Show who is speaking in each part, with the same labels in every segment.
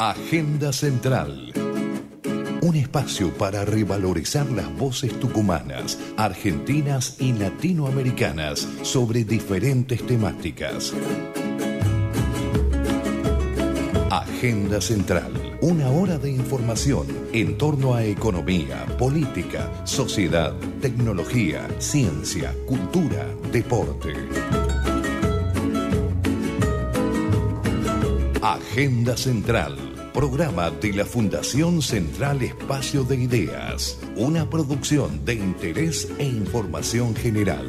Speaker 1: Agenda Central. Un espacio para revalorizar las voces tucumanas, argentinas y latinoamericanas sobre diferentes temáticas. Agenda Central. Una hora de información en torno a economía, política, sociedad, tecnología, ciencia, cultura, deporte. Agenda Central. Programa de la Fundación Central Espacio de Ideas. Una producción de interés e información general.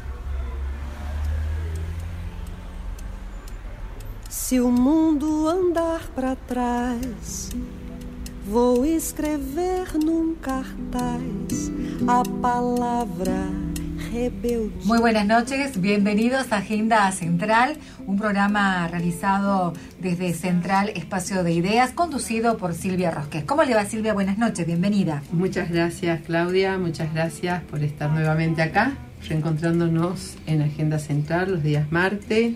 Speaker 2: Se o mundo andar para trás, vou escrever num cartaz a palavra rebelde.
Speaker 3: Muy buenas noches, bienvenidos a Agenda Central, un programa realizado desde Central Espacio de Ideas, conducido por Silvia Rosquez. ¿Cómo le va Silvia? Buenas noches, bienvenida.
Speaker 4: Muchas gracias Claudia, muchas gracias por estar nuevamente acá, reencontrándonos en Agenda Central los días martes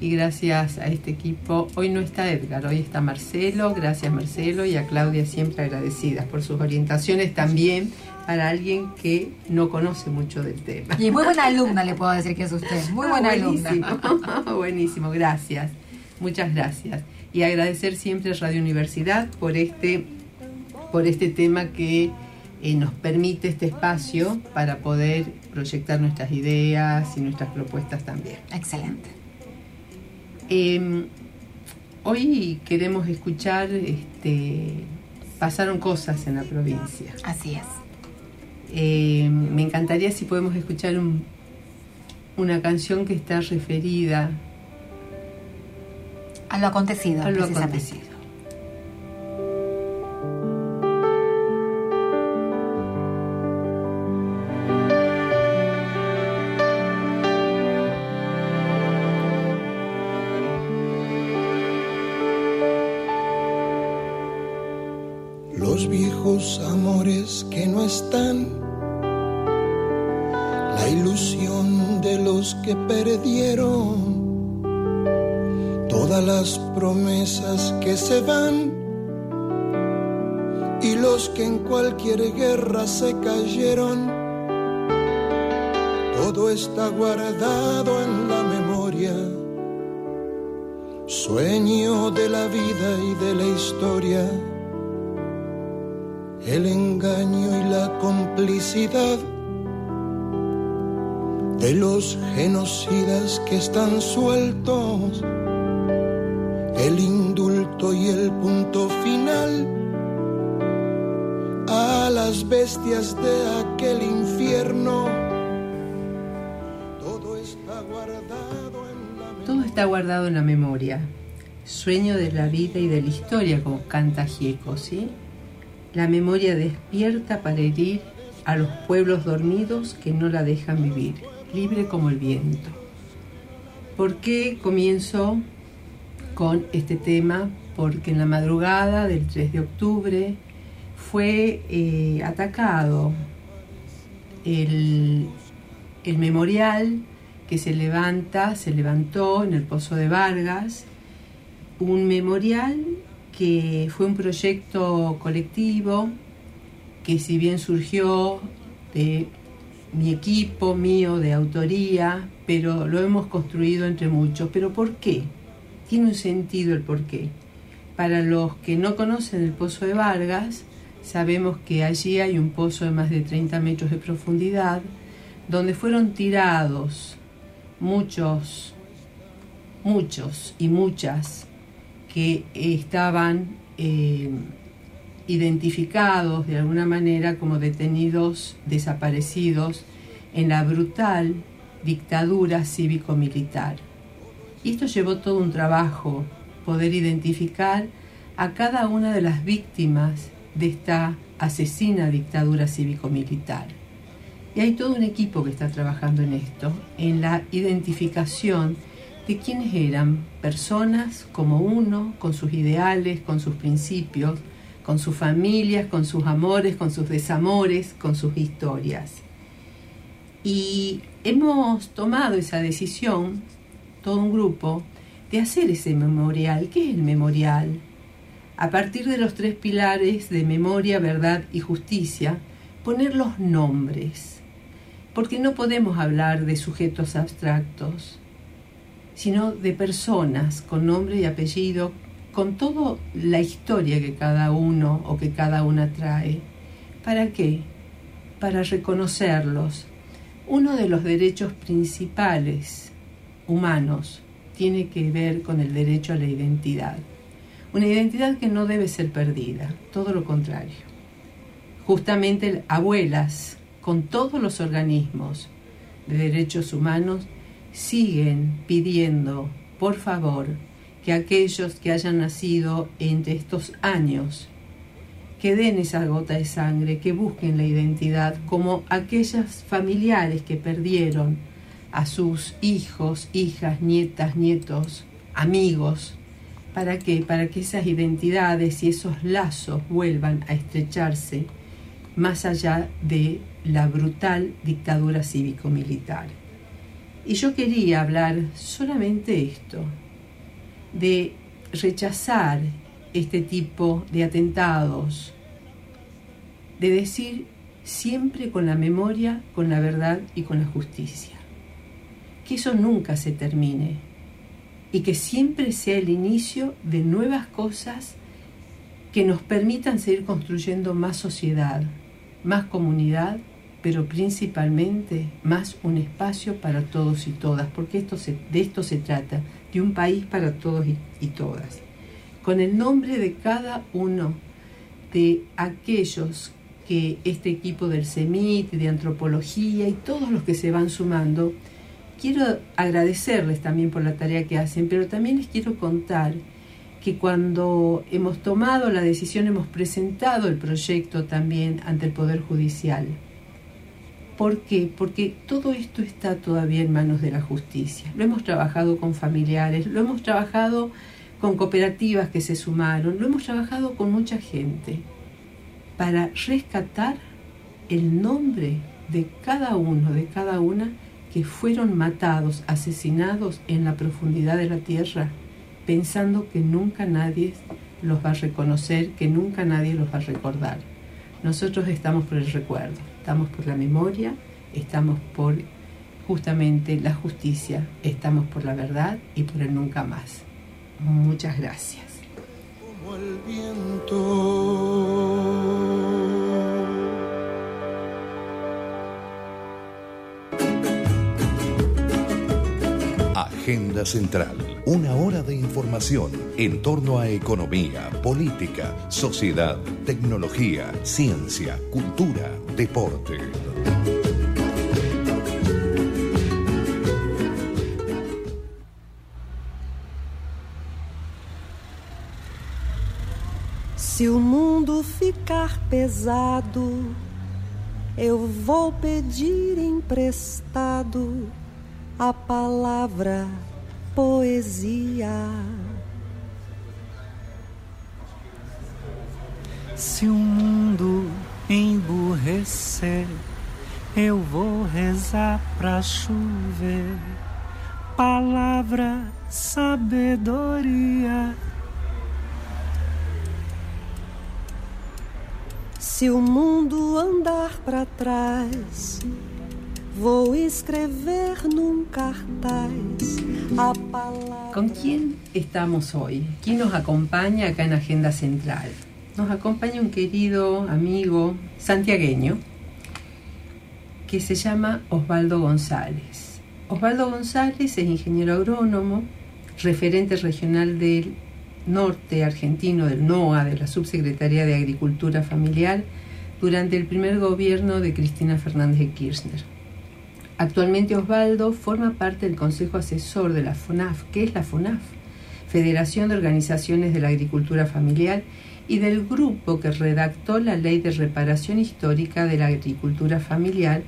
Speaker 4: y gracias a este equipo. Hoy no está Edgar, hoy está Marcelo. Gracias Marcelo y a Claudia siempre agradecidas por sus orientaciones también para alguien que no conoce mucho del tema.
Speaker 3: Y muy buena alumna le puedo decir que es usted, muy buena
Speaker 4: ah, buenísimo, alumna. buenísimo, gracias. Muchas gracias. Y agradecer siempre a Radio Universidad por este, por este tema que eh, nos permite este espacio para poder proyectar nuestras ideas y nuestras propuestas también.
Speaker 3: Excelente.
Speaker 4: Eh, hoy queremos escuchar, este, pasaron cosas en la provincia.
Speaker 3: Así es.
Speaker 4: Eh, me encantaría si podemos escuchar un, una canción que está referida
Speaker 3: a lo acontecido.
Speaker 4: A lo acontecido.
Speaker 5: Se van y los que en cualquier guerra se cayeron. Todo está guardado en la memoria, sueño de la vida y de la historia. El engaño y la complicidad de los genocidas que están sueltos, el el punto final a las bestias de aquel infierno. Todo está guardado en la memoria.
Speaker 4: Sueño de la vida y de la historia, como canta Gieco. La memoria despierta para herir a los pueblos dormidos que no la dejan vivir, libre como el viento. ¿Por qué comienzo con este tema? Porque en la madrugada del 3 de octubre fue eh, atacado el, el memorial que se levanta, se levantó en el Pozo de Vargas, un memorial que fue un proyecto colectivo que si bien surgió de mi equipo mío de autoría, pero lo hemos construido entre muchos. ¿Pero por qué? tiene un sentido el porqué. Para los que no conocen el Pozo de Vargas, sabemos que allí hay un pozo de más de 30 metros de profundidad, donde fueron tirados muchos, muchos y muchas que estaban eh, identificados de alguna manera como detenidos desaparecidos en la brutal dictadura cívico-militar. Y esto llevó todo un trabajo, poder identificar a cada una de las víctimas de esta asesina dictadura cívico-militar. Y hay todo un equipo que está trabajando en esto, en la identificación de quiénes eran personas como uno, con sus ideales, con sus principios, con sus familias, con sus amores, con sus desamores, con sus historias. Y hemos tomado esa decisión, todo un grupo, de hacer ese memorial. ¿Qué es el memorial? A partir de los tres pilares de memoria, verdad y justicia, poner los nombres. Porque no podemos hablar de sujetos abstractos, sino de personas con nombre y apellido con toda la historia que cada uno o que cada una trae. ¿Para qué? Para reconocerlos. Uno de los derechos principales humanos tiene que ver con el derecho a la identidad. Una identidad que no debe ser perdida, todo lo contrario. Justamente abuelas con todos los organismos de derechos humanos siguen pidiendo, por favor, que aquellos que hayan nacido entre estos años, que den esa gota de sangre, que busquen la identidad, como aquellas familiares que perdieron a sus hijos, hijas, nietas, nietos, amigos. ¿Para qué? Para que esas identidades y esos lazos vuelvan a estrecharse más allá de la brutal dictadura cívico-militar. Y yo quería hablar solamente esto, de rechazar este tipo de atentados, de decir siempre con la memoria, con la verdad y con la justicia. Que eso nunca se termine y que siempre sea el inicio de nuevas cosas que nos permitan seguir construyendo más sociedad, más comunidad, pero principalmente más un espacio para todos y todas, porque esto de esto se trata, de un país para todos y, todas, con el nombre de cada uno de aquellos que este equipo del CEMIT, de antropología y todos los que se van sumando, quiero agradecerles también por la tarea que hacen, pero también les quiero contar que cuando hemos tomado la decisión hemos presentado el proyecto también ante el Poder Judicial ¿Por qué? Porque todo esto está todavía en manos de la justicia. Lo hemos trabajado con familiares, lo hemos trabajado con cooperativas que se sumaron, lo hemos trabajado con mucha gente para rescatar el nombre de cada uno, de cada una que fueron matados, asesinados en la profundidad de la tierra, pensando que nunca nadie los va a reconocer, que nunca nadie los va a recordar. Nosotros estamos por el recuerdo estamos por la memoria, estamos por justamente la justicia, estamos por la verdad y por el nunca más. Muchas gracias. Como el viento.
Speaker 1: Agenda Central. Una hora de información en torno a economía, política, sociedad, tecnología, ciencia, cultura, deporte.
Speaker 2: Se o mundo ficar pesado, eu vou pedir emprestado a palavra poesia.
Speaker 6: Se o mundo emburrecer, eu vou rezar pra chover. Palavra, sabedoria.
Speaker 2: Se o mundo andar para trás, vou escrever num cartaz a palavra.
Speaker 4: ¿Con quién estamos hoy? ¿Quién nos acompaña acá en Agenda Central? Nos acompaña un querido amigo santiagueño que se llama Osvaldo González. Osvaldo González es ingeniero agrónomo, referente regional del norte argentino del NOA, de la Subsecretaría de Agricultura Familiar, durante el primer gobierno de Cristina Fernández de Kirchner. Actualmente Osvaldo forma parte del Consejo Asesor de la FONAF. ¿Qué es la FONAF? Federación de Organizaciones de la Agricultura Familiar y del grupo que redactó la Ley de Reparación Histórica de la Agricultura Familiar,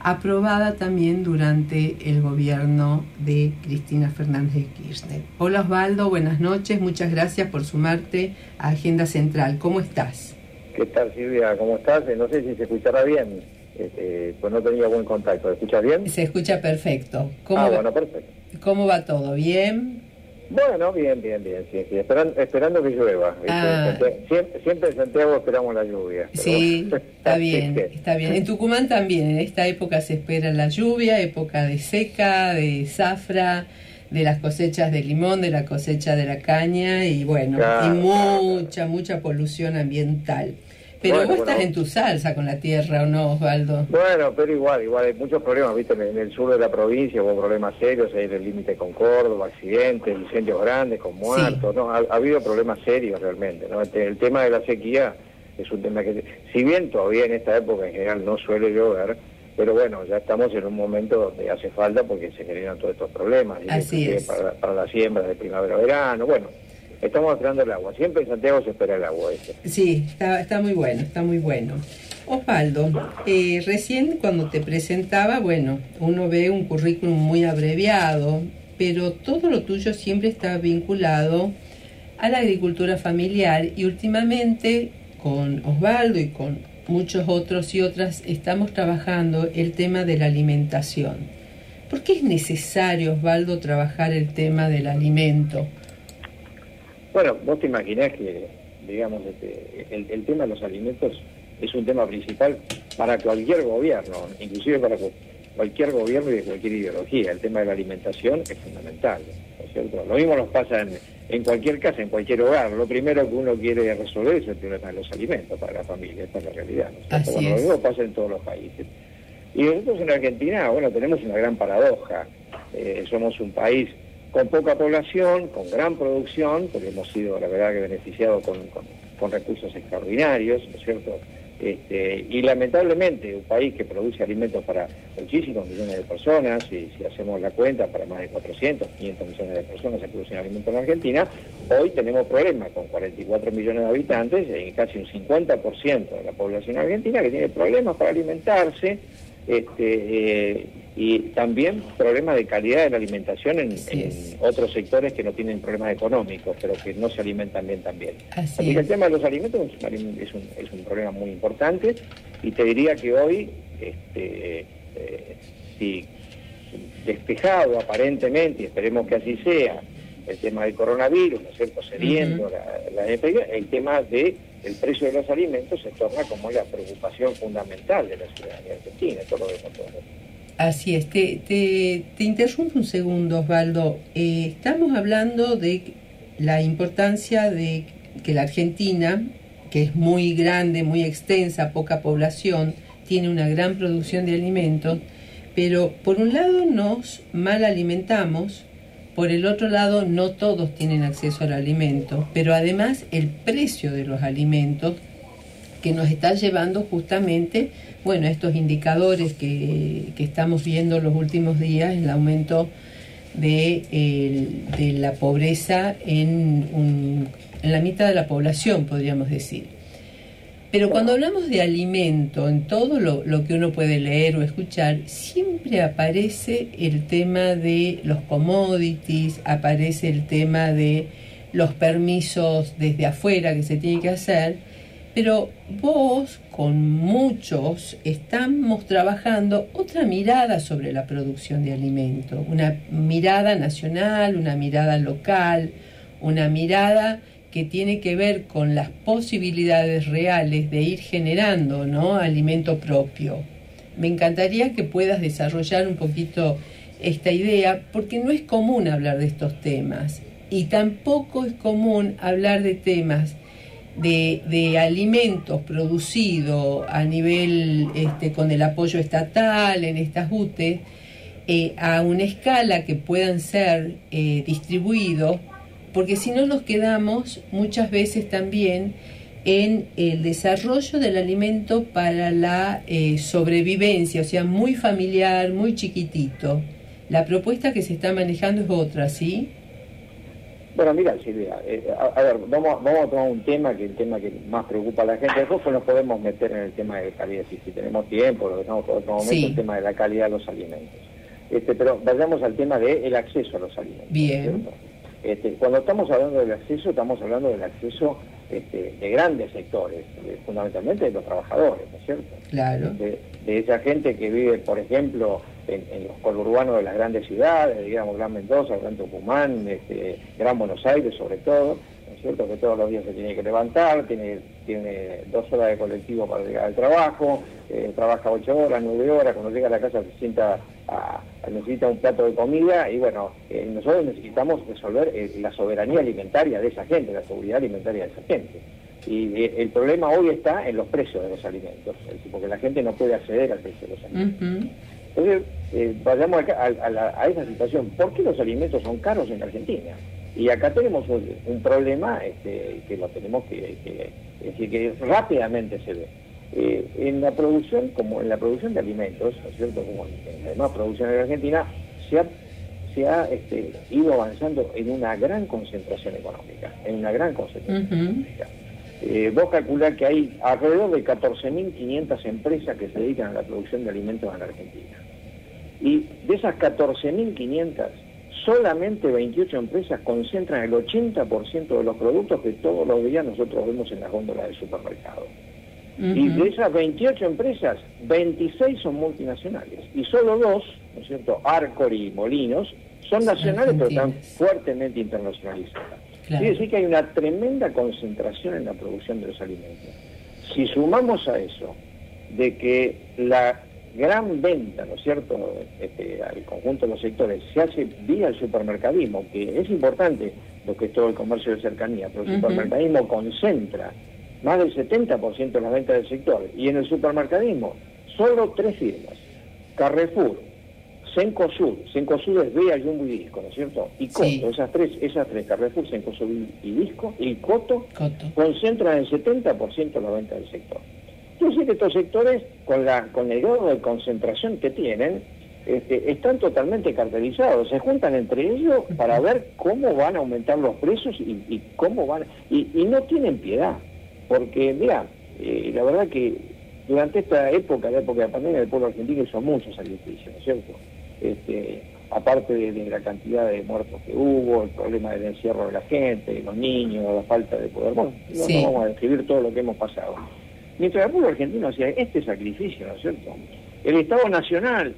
Speaker 4: aprobada también durante el gobierno de Cristina Fernández de Kirchner. Hola Osvaldo, buenas noches, muchas gracias por sumarte a Agenda Central. ¿Cómo estás?
Speaker 7: ¿Qué tal Silvia? ¿Cómo estás? No sé si se escuchará bien, este, pues no tenía buen contacto. ¿Se escucha bien?
Speaker 4: Se escucha perfecto.
Speaker 7: ¿Cómo ah, bueno, perfecto.
Speaker 4: ¿Cómo va todo? ¿Bien?
Speaker 7: Bueno, bien, bien, bien, sí, sí. Esperando, que llueva.
Speaker 4: Ah.
Speaker 7: Siempre, en Santiago esperamos la lluvia.
Speaker 4: Sí, está bien, está bien. En Tucumán también, en esta época se espera la lluvia, época de seca, de zafra, de las cosechas de limón, de la cosecha de la caña y bueno, y mucha, mucha polución ambiental. Pero vos estás en tu salsa con la tierra, ¿o no, Osvaldo?
Speaker 7: Bueno, pero igual, igual hay muchos problemas, ¿viste? En el sur de la provincia hubo problemas serios, hay el límite con Córdoba, accidentes, incendios grandes con muertos, ¿no? Ha, habido problemas serios realmente, ¿no? Este, el tema de la sequía es un tema que, si bien todavía en esta época en general no suele llover, pero bueno, ya estamos en un momento donde hace falta porque se generan todos estos problemas,
Speaker 4: Así es.
Speaker 7: Para, para la siembra de primavera-verano, bueno Estamos esperando el agua. Siempre en Santiago se espera el agua.
Speaker 4: Sí, está, está muy bueno, está muy bueno. Osvaldo, eh, recién cuando te presentaba, bueno, uno ve un currículum muy abreviado, pero todo lo tuyo siempre está vinculado a la agricultura familiar y últimamente con Osvaldo y con muchos otros y otras estamos trabajando el tema de la alimentación. ¿Por qué es necesario, Osvaldo, trabajar el tema del alimento?
Speaker 7: Bueno, vos te imaginás que, digamos, este, el, tema de los alimentos es un tema principal para cualquier gobierno, inclusive para cualquier gobierno y de cualquier ideología. El tema de la alimentación es fundamental, ¿no es cierto? Lo mismo nos pasa en, cualquier casa, en cualquier hogar. Lo primero que uno quiere resolver es el problema de los alimentos para la familia, esta es la realidad. ¿no bueno, lo mismo pasa en todos los países. Y nosotros en Argentina, bueno, tenemos una gran paradoja. Eh, somos un país con poca población, con gran producción, porque hemos sido, la verdad, que beneficiados con, recursos extraordinarios, ¿no es cierto? Este, y lamentablemente, un país que produce alimentos para muchísimos millones de personas, y si hacemos la cuenta, para más de 400, 500 millones de personas se producen alimentos en Argentina, hoy tenemos problemas con 44 millones de habitantes, y casi un 50% de la población argentina que tiene problemas para alimentarse, este, eh, y también problemas de calidad de la alimentación en, otros sectores que no tienen problemas económicos, pero que no se alimentan bien también.
Speaker 4: Así,
Speaker 7: que el tema de los alimentos es un, es un, problema muy importante y te diría que hoy, este, eh, si despejado aparentemente, y esperemos que así sea, el tema del coronavirus, ¿no es cierto?, cediendo la, el tema de el precio de los alimentos se torna como la preocupación fundamental de la ciudadanía argentina, todo lo vemos todo.
Speaker 4: Así es, te, te, interrumpo un segundo, Osvaldo. Eh, estamos hablando de la importancia de que la Argentina, que es muy grande, muy extensa, poca población, tiene una gran producción de alimentos, pero por un lado nos mal alimentamos, por el otro lado no todos tienen acceso al alimento, pero además el precio de los alimentos que nos está llevando justamente, bueno, estos indicadores que, estamos viendo los últimos días, el aumento de, la pobreza en, en la mitad de la población, podríamos decir. Pero cuando hablamos de alimento, en todo lo, lo, que uno puede leer o escuchar, siempre aparece el tema de los commodities, aparece el tema de los permisos desde afuera que se tiene que hacer, pero vos, con muchos, estamos trabajando otra mirada sobre la producción de alimentos, una mirada nacional, una mirada local, una mirada que tiene que ver con las posibilidades reales de ir generando ¿no? alimento propio. me encantaría que puedas desarrollar un poquito esta idea, porque no es común hablar de estos temas y tampoco es común hablar de temas de, alimentos producidos a nivel este, con el apoyo estatal en estas UTE eh, a una escala que puedan ser eh, distribuidos, porque si no nos quedamos muchas veces también en el desarrollo del alimento para la eh, sobrevivencia, o sea, muy familiar, muy chiquitito. La propuesta que se está manejando es otra, ¿sí?
Speaker 7: Bueno, mira, Silvia, eh, a, ver, vamos, vamos a tomar un tema que es el tema que más preocupa a la gente. Después pues nos podemos meter en el tema de calidad, si, si tenemos tiempo, lo dejamos por otro momento, el tema de la calidad de los alimentos. Este, pero vayamos al tema del acceso a los alimentos.
Speaker 4: Bien.
Speaker 7: Este, cuando estamos hablando del acceso, estamos hablando del acceso este, de grandes sectores, fundamentalmente de los trabajadores, ¿no es cierto?
Speaker 4: Claro.
Speaker 7: De, esa gente que vive, por ejemplo, en, los conurbanos de las grandes ciudades, digamos, Gran Mendoza, Gran Tucumán, este, Gran Buenos Aires sobre todo, ¿no es cierto? Que todos los días se tiene que levantar, tiene, tiene dos horas de colectivo para llegar al trabajo, eh, trabaja ocho horas, nueve horas, cuando llega a la casa se sienta necesita un plato de comida y bueno, eh, nosotros necesitamos resolver eh, la soberanía alimentaria de esa gente, la seguridad alimentaria de esa gente. Y el problema hoy está en los precios de los alimentos, porque la gente no puede acceder al precio de los alimentos. Entonces, eh, vayamos a, esa situación. ¿Por qué los alimentos son caros en Argentina? Y acá tenemos un, problema este, que lo tenemos que, decir, que rápidamente se ve. Eh, en la producción, como en la producción de alimentos, ¿no es cierto? Como en la demás producción en Argentina, se ha, se ha este, ido avanzando en una gran concentración económica, en una gran concentración económica. Eh, vos calculás que hay alrededor de 14.500 empresas que se dedican a la producción de alimentos en Argentina. Y de esas 14.500, solamente 28 empresas concentran el 80% de los productos que todos los días nosotros vemos en las góndolas del supermercado. Y de esas 28 empresas, 26 son multinacionales. Y solo dos, ¿no es cierto?, Arcor y Molinos, son nacionales pero están fuertemente internacionalizadas. Quiere decir que hay una tremenda concentración en la producción de los alimentos. Si sumamos a eso de que la gran venta, ¿no es cierto?, este, al conjunto de los sectores. Se hace vía el supermercadismo, que es importante lo que es todo el comercio de cercanía, pero el supermercadismo concentra más del 70% de las ventas del sector, y en el supermercadismo solo tres firmas, Carrefour, Sencosud, Sencosud es Bea, Jumbo y Disco, ¿no es cierto? Y Coto, esas tres, esas tres, Carrefour, Sencosud y Disco, y Coto, concentran el 70% de la venta del sector. Que estos sectores, con, la, con el grado de concentración que tienen, este, están totalmente cartelizados, se juntan entre ellos para ver cómo van a aumentar los precios y, cómo van, y, no tienen piedad, porque mira, eh, la verdad que durante esta época, la época de la pandemia, el pueblo argentino hizo muchos sacrificios, ¿no es cierto? Este, aparte de, la cantidad de muertos que hubo, el problema del encierro de la gente, los niños, la falta de poder, bueno, no, vamos a describir todo lo que hemos pasado. Mientras el pueblo argentino hacía este sacrificio, ¿no es cierto? El Estado Nacional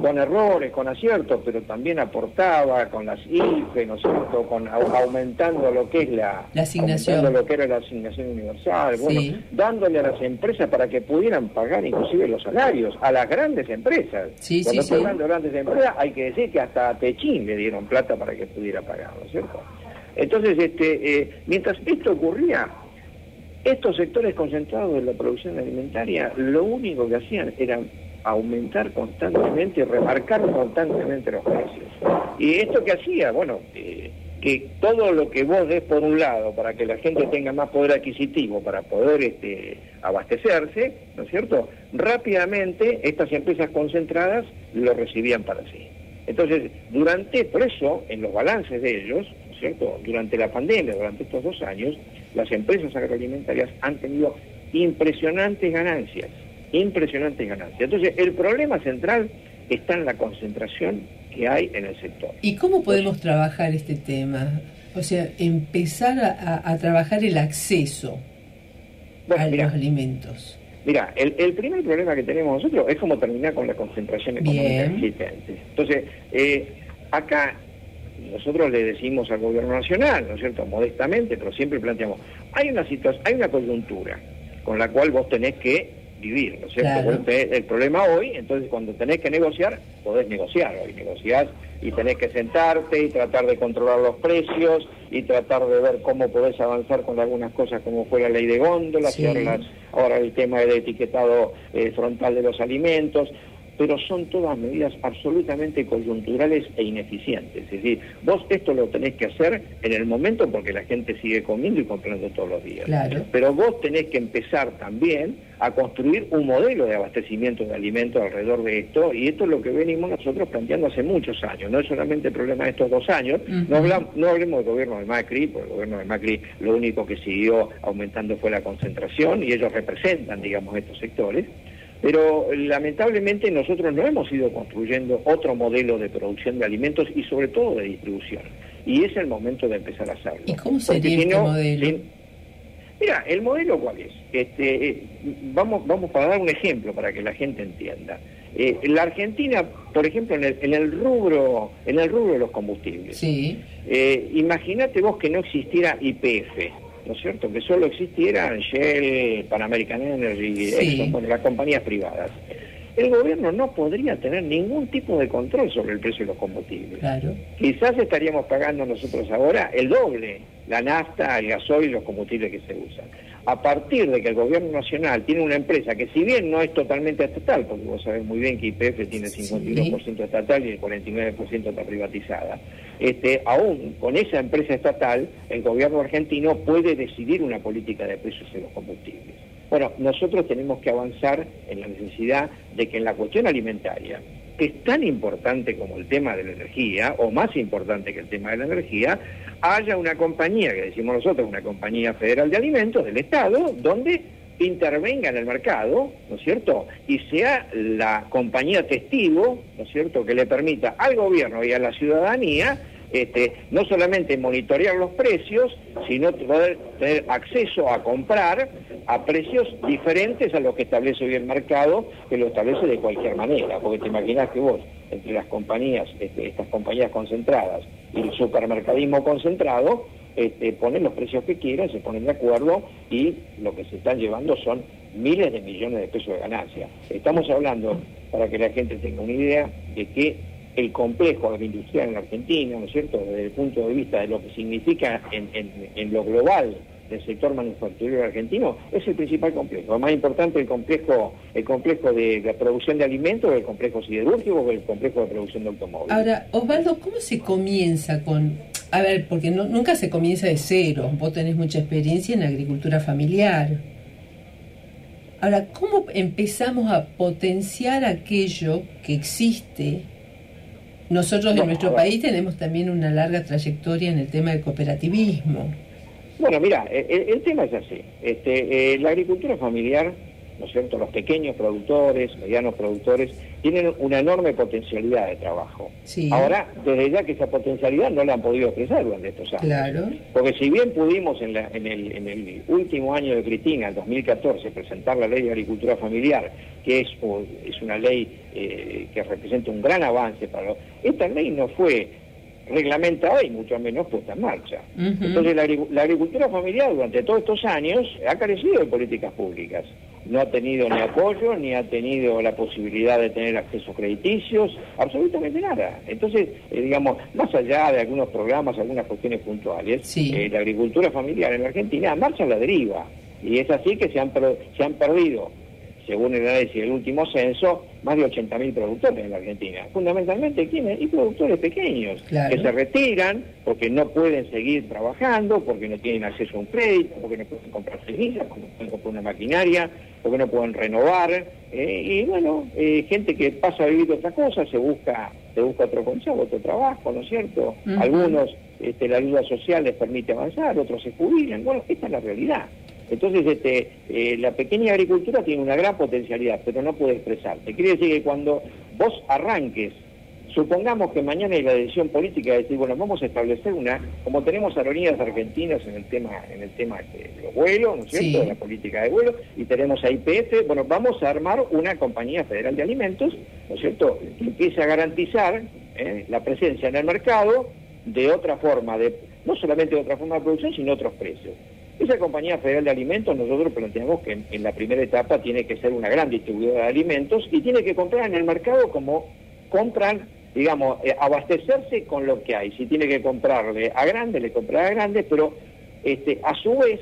Speaker 7: con errores, con aciertos, pero también aportaba con las IFE, ¿no es cierto?, con, aumentando lo que es la,
Speaker 4: asignación.
Speaker 7: lo que era la asignación universal, bueno, dándole a las empresas para que pudieran pagar inclusive los salarios, a las grandes empresas.
Speaker 4: Sí,
Speaker 7: Cuando
Speaker 4: sí,
Speaker 7: hablando de grandes empresas, hay que decir que hasta a Techín le dieron plata para que pudiera pagar, ¿no es cierto? Entonces, este, eh, mientras esto ocurría, estos sectores concentrados de la producción alimentaria, lo único que hacían era aumentar constantemente y remarcar constantemente los precios. ¿Y esto que hacía? Bueno, eh, que todo lo que vos des por un lado para que la gente tenga más poder adquisitivo para poder este, abastecerse, ¿no es cierto? Rápidamente estas empresas concentradas lo recibían para sí. Entonces, durante, por eso, en los balances de ellos, ¿no es cierto? Durante la pandemia, durante estos dos años, las empresas agroalimentarias han tenido impresionantes ganancias impresionantes ganancias. Entonces, el problema central está en la concentración que hay en el sector.
Speaker 4: ¿Y cómo podemos trabajar este tema? O sea, empezar a, trabajar el acceso a los alimentos.
Speaker 7: Mira, el, primer problema que tenemos nosotros es cómo terminar con la concentración económica existente. Entonces, eh, acá nosotros le decimos al gobierno nacional, ¿no es cierto?, modestamente, pero siempre planteamos, hay una situación, hay una coyuntura con la cual vos tenés que vivir, ¿no es cierto? el problema hoy, entonces cuando tenés que negociar, podés negociar hoy, negociás y tenés que sentarte y tratar de controlar los precios y tratar de ver cómo podés avanzar con algunas cosas como fue la ley de góndolas ahora, el tema del etiquetado eh, frontal de los alimentos pero son todas medidas absolutamente coyunturales e ineficientes. Es decir, vos esto lo tenés que hacer en el momento porque la gente sigue comiendo y comprando todos los días. Pero vos tenés que empezar también a construir un modelo de abastecimiento de alimentos alrededor de esto, y esto es lo que venimos nosotros planteando hace muchos años, no es solamente el problema de estos dos años, no, hablamos, no hablemos del gobierno de Macri, porque el gobierno de Macri lo único que siguió aumentando fue la concentración, y ellos representan, digamos, estos sectores, pero lamentablemente nosotros no hemos ido construyendo otro modelo de producción de alimentos y sobre todo de distribución. Y es el momento de empezar a hacerlo.
Speaker 4: ¿Y cómo sería este modelo?
Speaker 7: mira, ¿el modelo cuál es? Este, eh, vamos, vamos para dar un ejemplo para que la gente entienda. Eh, la Argentina, por ejemplo, en el, en el rubro en el rubro de los combustibles.
Speaker 4: Sí.
Speaker 7: Eh, imagínate vos que no existiera IPF. ¿No es cierto? Que solo existieran Shell, Pan American Energy, Exxon, las compañías privadas. El gobierno no podría tener ningún tipo de control sobre el precio de los combustibles.
Speaker 4: Claro.
Speaker 7: Quizás estaríamos pagando nosotros ahora el doble, la nafta, el gasoil y los combustibles que se usan a partir de que el gobierno nacional tiene una empresa que si bien no es totalmente estatal, porque vos sabés muy bien que IPF tiene el 51% estatal y el 49% está privatizada, este, aún con esa empresa estatal, el gobierno argentino puede decidir una política de precios en los combustibles. Bueno, nosotros tenemos que avanzar en la necesidad de que en la cuestión alimentaria, que es tan importante como el tema de la energía, o más importante que el tema de la energía, haya una compañía, que decimos nosotros, una compañía federal de alimentos del Estado, donde intervenga en el mercado, ¿no es cierto? Y sea la compañía testigo, ¿no es cierto?, que le permita al gobierno y a la ciudadanía este, no solamente monitorear los precios, sino poder tener acceso a comprar a precios diferentes a los que establece hoy el mercado, que lo establece de cualquier manera, porque te imaginas que vos, entre las compañías, este, estas compañías concentradas y el supermercadismo concentrado, este, ponen los precios que quieran, se ponen de acuerdo y lo que se están llevando son miles de millones de pesos de ganancia. Estamos hablando, para que la gente tenga una idea, de que el complejo agroindustrial en Argentina, ¿no es cierto?, desde el punto de vista de lo que significa en, lo global del sector manufacturero argentino, es el principal complejo. Lo más importante el complejo, el complejo de, la producción de alimentos, el complejo siderúrgico o el complejo de producción de automóviles.
Speaker 4: Ahora, Osvaldo, ¿cómo se comienza con a ver, porque nunca se comienza de cero. Vos tenés mucha experiencia en agricultura familiar. Ahora, ¿cómo empezamos a potenciar aquello que existe nosotros en nuestro país tenemos también una larga trayectoria en el tema del cooperativismo.
Speaker 7: Bueno, mira, el, tema es así. Este, eh, la agricultura familiar ¿no es cierto? Los pequeños productores, medianos productores, tienen una enorme potencialidad de trabajo. Ahora, desde ya que esa potencialidad no la han podido expresar durante estos años.
Speaker 4: Claro.
Speaker 7: Porque si bien pudimos en, el, último año de Cristina, el 2014, presentar la ley de agricultura familiar, que es, es una ley eh, que representa un gran avance para Esta ley no fue reglamentada y mucho menos puesta en marcha. Entonces la, agricultura familiar durante todos estos años ha carecido de políticas públicas. No ha tenido ni apoyo, ni ha tenido la posibilidad de tener accesos crediticios, absolutamente nada. Entonces, eh, digamos, más allá de algunos programas, algunas cuestiones puntuales, eh, la agricultura familiar en Argentina marcha a la deriva. Y es así que se han, se han perdido según el análisis del último censo, más de 80.000 productores en la Argentina. Fundamentalmente, ¿quiénes? Y productores pequeños, que se retiran porque no pueden seguir trabajando, porque no tienen acceso a un crédito, porque no pueden comprar semillas, porque no pueden comprar una maquinaria, porque no pueden renovar. Eh, y bueno, eh, gente que pasa a vivir otra cosa, se busca se busca otro consejo, otro trabajo, ¿no es cierto? Algunos, este, la ayuda social les permite avanzar, otros se jubilan. Bueno, esta es la realidad. Entonces, este, eh, la pequeña agricultura tiene una gran potencialidad, pero no puede expresarse. Quiere decir que cuando vos arranques, supongamos que mañana hay la decisión política de decir, bueno, vamos a establecer una, como tenemos aerolíneas argentinas en el tema, en el tema de los vuelos, ¿no es cierto?, de la política de vuelo, y tenemos a IPF, bueno, vamos a armar una compañía federal de alimentos, ¿no es cierto?, que empiece a garantizar ¿eh? la presencia en el mercado de otra forma, de no solamente de otra forma de producción, sino otros precios. Esa compañía federal de alimentos nosotros planteamos que en, la primera etapa tiene que ser una gran distribuidora de alimentos y tiene que comprar en el mercado como compran, digamos, eh, abastecerse con lo que hay. Si tiene que comprarle a grande, le comprará a grande, pero este, a su vez,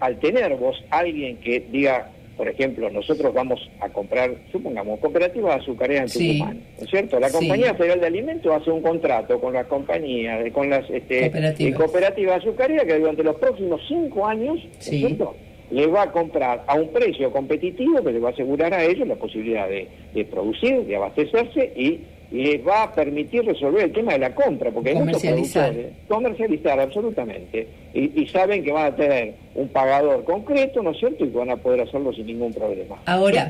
Speaker 7: al tener vos alguien que diga, por ejemplo, nosotros vamos a comprar, supongamos, cooperativa azucarera en Tucumán, ¿no es cierto? La Compañía Federal de Alimentos hace un contrato con la compañía, con las este, cooperativas azucareras que durante los próximos cinco años, ¿no es cierto? le va a comprar a un precio competitivo que le va a asegurar a ellos la posibilidad de, de producir, de abastecerse y les va a permitir resolver el tema de la compra, porque
Speaker 4: comercializar.
Speaker 7: comercializar absolutamente, y, saben que van a tener un pagador concreto, ¿no es cierto?, y van a poder hacerlo sin ningún problema.
Speaker 4: Ahora,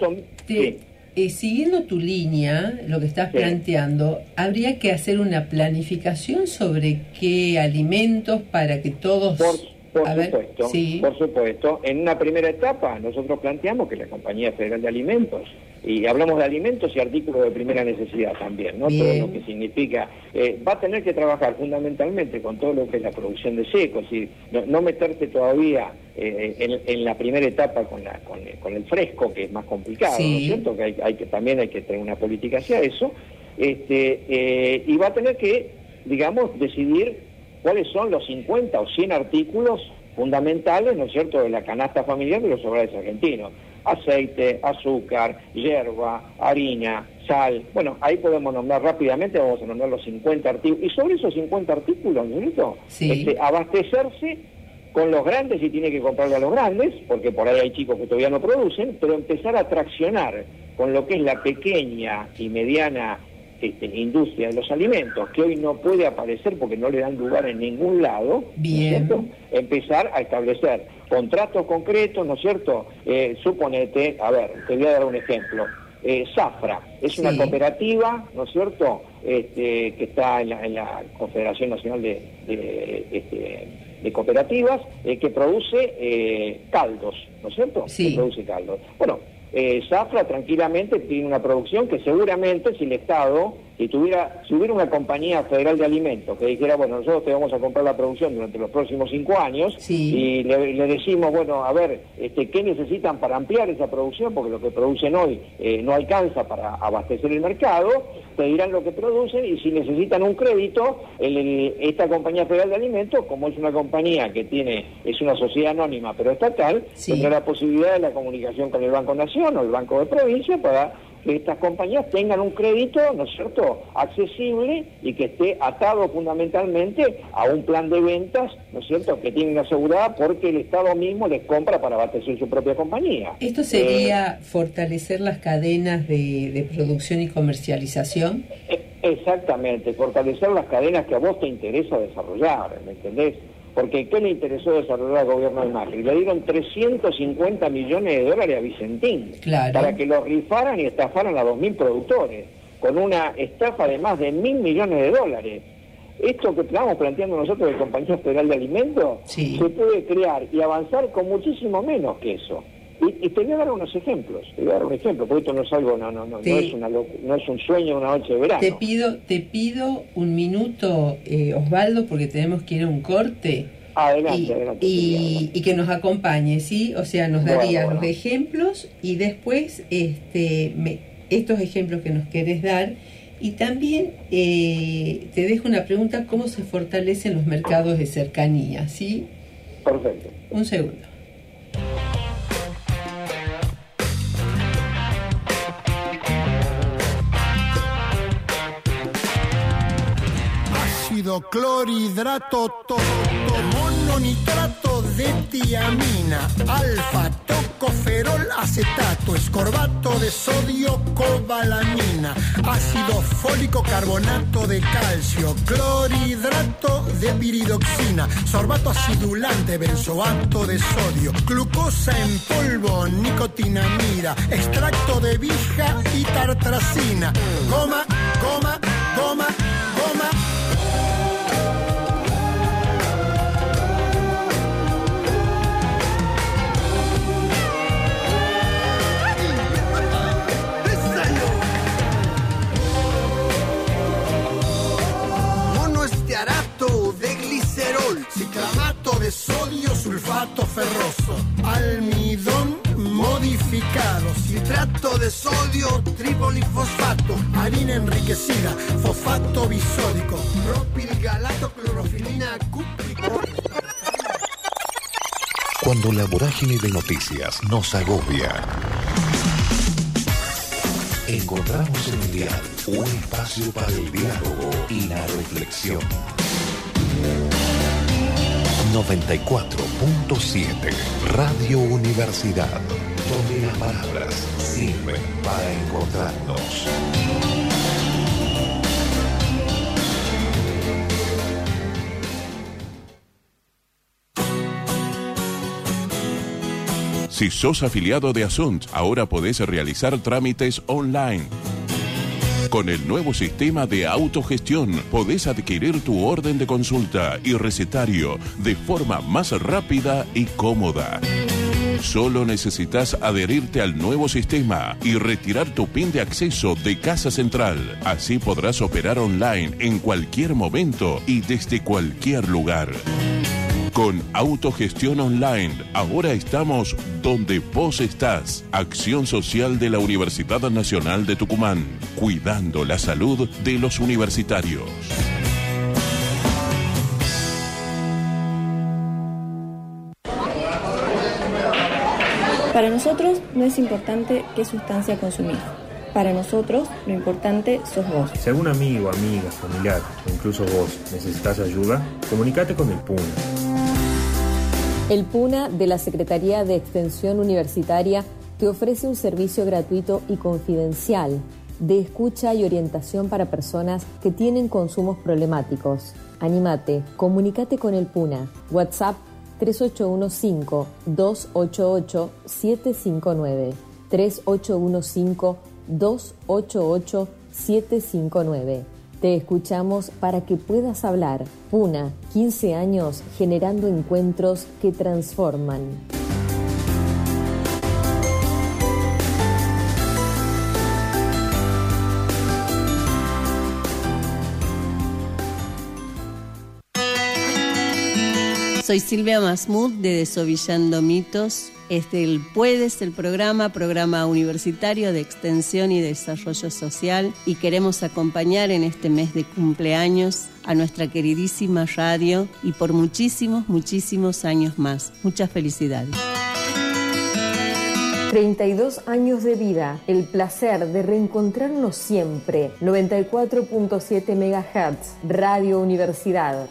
Speaker 4: eh, siguiendo tu línea, lo que estás planteando, habría que hacer una planificación sobre qué alimentos para que todos...
Speaker 7: Por supuesto, por supuesto. En una primera etapa nosotros planteamos que la Compañía Federal de Alimentos, y hablamos de alimentos y artículos de primera necesidad también, ¿no? Todo lo que significa, eh, va a tener que trabajar fundamentalmente con todo lo que es la producción de secos, y no, meterse todavía eh, en, la primera etapa con, la, con, el fresco, que es más complicado, ¿no es cierto? Que, hay, que también hay que tener una política hacia eso, este, eh, y va a tener que, digamos, decidir cuáles son los 50 o 100 artículos fundamentales, ¿no es cierto?, de la canasta familiar de los hogares argentinos. Aceite, azúcar, hierba, harina, sal. Bueno, ahí podemos nombrar rápidamente, vamos a nombrar los 50 artículos. Y sobre esos 50 artículos, ¿no es cierto? Este, abastecerse con los grandes y tiene que comprarle a los grandes, porque por ahí hay chicos que todavía no producen, pero empezar a traccionar con lo que es la pequeña y mediana este, industria de los alimentos, que hoy no puede aparecer porque no le dan lugar en ningún lado,
Speaker 4: Bien.
Speaker 7: empezar a establecer contratos concretos, ¿no es cierto? Eh, suponete, a ver, te voy a dar un ejemplo. Eh, Zafra es una cooperativa, ¿no es cierto?, este, que está en la, Confederación Nacional de, este, Cooperativas, eh, que produce eh, caldos, ¿no es cierto?
Speaker 4: Sí.
Speaker 7: Que produce caldos. Bueno, eh, Zafra tranquilamente tiene una producción que seguramente si el Estado si tuviera, si hubiera una compañía federal de alimentos que dijera, bueno, nosotros te vamos a comprar la producción durante los próximos cinco años y le, decimos, bueno, a ver, este, ¿qué necesitan para ampliar esa producción? Porque lo que producen hoy eh, no alcanza para abastecer el mercado, te dirán lo que producen y si necesitan un crédito, esta compañía federal de alimentos, como es una compañía que tiene, es una sociedad anónima pero estatal, tendrá la posibilidad de la comunicación con el Banco Nación o el Banco de Provincia para que estas compañías tengan un crédito, ¿no es cierto?, accesible y que esté atado fundamentalmente a un plan de ventas, ¿no es cierto?, que tienen asegurada porque el Estado mismo les compra para abastecer su propia compañía.
Speaker 4: ¿Esto sería eh, fortalecer las cadenas de, producción y comercialización?
Speaker 7: E, exactamente, fortalecer las cadenas que a vos te interesa desarrollar, ¿me entendés? Porque ¿qué le interesó desarrollar al gobierno de Macri? Le dieron 350 millones de dólares a Vicentín para que lo rifaran y estafaran a 2.000 productores, con una estafa de más de mil millones de dólares. Esto que estamos planteando nosotros de Compañía Federal de Alimentos se puede crear y avanzar con muchísimo menos que eso. Y, te voy a dar unos ejemplos, te voy a dar un ejemplo, porque esto no es algo, no, no, no, no, es, una, no es un sueño una noche de verano.
Speaker 4: Te pido, te pido un minuto, eh, Osvaldo, porque tenemos que ir a un corte.
Speaker 7: Adelante,
Speaker 4: y,
Speaker 7: adelante.
Speaker 4: Y, que nos acompañe, ¿sí? O sea, nos darías los ejemplos y después este, estos ejemplos que nos querés dar. Y también eh, te dejo una pregunta, ¿cómo se fortalecen los mercados de cercanía? ¿Sí?
Speaker 7: Perfecto.
Speaker 4: Un segundo.
Speaker 5: Clorhidrato, mononitrato de tiamina, alfa, tocoferol, acetato, escorbato de sodio, cobalamina, ácido fólico, carbonato de calcio, clorhidrato de piridoxina, sorbato acidulante, benzoato de sodio, glucosa en polvo, nicotinamida, extracto de vija y tartracina, goma, goma, goma, de sodio, sulfato ferroso, almidón modificado, citrato de sodio, fosfato, harina enriquecida, fosfato bisódico, propilgalato, clorofilina, cúprico.
Speaker 1: Cuando la vorágine de noticias nos agobia, encontramos en el dial un espacio para el diálogo y la reflexión. 94.7 Radio Universidad, donde las palabras sirven para encontrarnos.
Speaker 8: Si sos afiliado de Asunt, ahora podés realizar trámites online. Con el nuevo sistema de autogestión podés adquirir tu orden de consulta y recetario de forma más rápida y cómoda. Solo necesitas adherirte al nuevo sistema y retirar tu PIN de acceso de Casa Central. Así podrás operar online en cualquier momento y desde cualquier lugar. Con Autogestión Online, ahora estamos donde vos estás. Acción Social de la Universidad Nacional de Tucumán, cuidando la salud de los universitarios.
Speaker 9: Para nosotros no es importante qué sustancia consumir. Para nosotros lo importante sos vos.
Speaker 10: Si algún amigo, amiga, familiar o incluso vos necesitas ayuda, comunícate con el PUN
Speaker 11: el PUNA de la Secretaría de Extensión Universitaria te ofrece un servicio gratuito y confidencial de escucha y orientación para personas que tienen consumos problemáticos. Anímate, comunícate con el PUNA. WhatsApp 3815-288-759. 3815-288-759. Te escuchamos para que puedas hablar. Puna, 15 años generando encuentros que transforman.
Speaker 12: Soy Silvia Masmud de Desovillando Mitos este, el Puedes, el programa, programa universitario de extensión y desarrollo social, y queremos acompañar en este mes de cumpleaños a nuestra queridísima radio y por muchísimos, muchísimos años más. Muchas felicidades.
Speaker 11: 32 años de vida, el placer de reencontrarnos siempre. 94.7 MHz, Radio Universidad.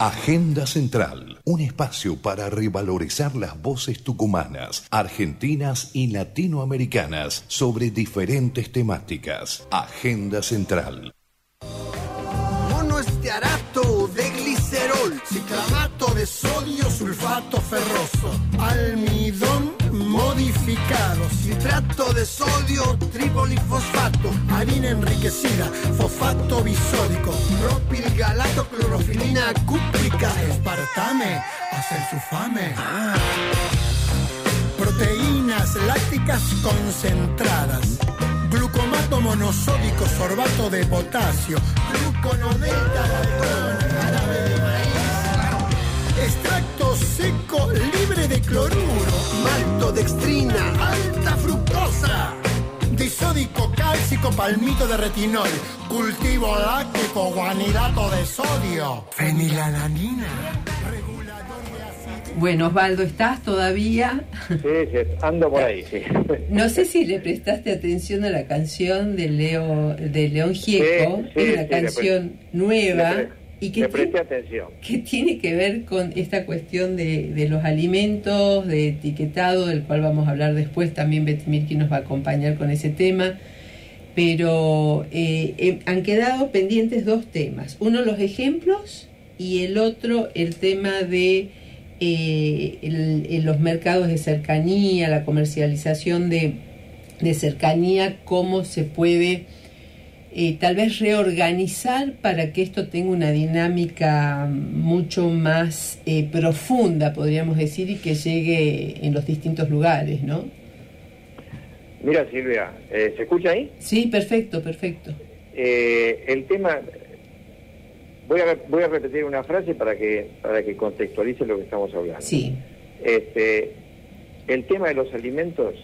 Speaker 1: Agenda Central, un espacio para revalorizar las voces tucumanas, argentinas y latinoamericanas sobre diferentes temáticas. Agenda Central.
Speaker 5: Monoestearato de glicerol, ciclamato de sodio, sulfato ferroso, almidón modificado, citrato de sodio, fosfato, harina enriquecida, fosfato bisódico, propilgalato, clorofilina cúprica, espartame, hacer su fame. Proteínas lácticas concentradas, glucomato monosódico, sorbato de potasio, gluconodelta, árabe de maíz, seco libre de cloruro, maltodextrina, alta fructosa, disódico cálcico, palmito de retinol, cultivo láctico, guanidato de sodio, fenilalanina.
Speaker 4: Bueno, Osvaldo, ¿estás todavía?
Speaker 7: Sí, sí, ando por ahí, sí.
Speaker 4: No sé si le prestaste atención a la canción de Leo de León Gieco, es la canción nueva
Speaker 7: y que, tiene, atención.
Speaker 4: que tiene que ver con esta cuestión de, los alimentos, de etiquetado, del cual vamos a hablar después. También Betty nos va a acompañar con ese tema. Pero eh, eh, han quedado pendientes dos temas. Uno, los ejemplos y el otro, el tema de eh, los mercados de cercanía, la comercialización de, de cercanía, cómo se puede eh, tal vez reorganizar para que esto tenga una dinámica mucho más eh, profunda, podríamos decir, y que llegue en los distintos lugares, ¿no?
Speaker 7: Mira, Silvia, ¿se escucha ahí?
Speaker 4: Sí, perfecto, perfecto.
Speaker 7: el tema voy a, voy a repetir una frase para que, para que contextualice lo que estamos hablando.
Speaker 4: Sí.
Speaker 7: Este, el tema de los alimentos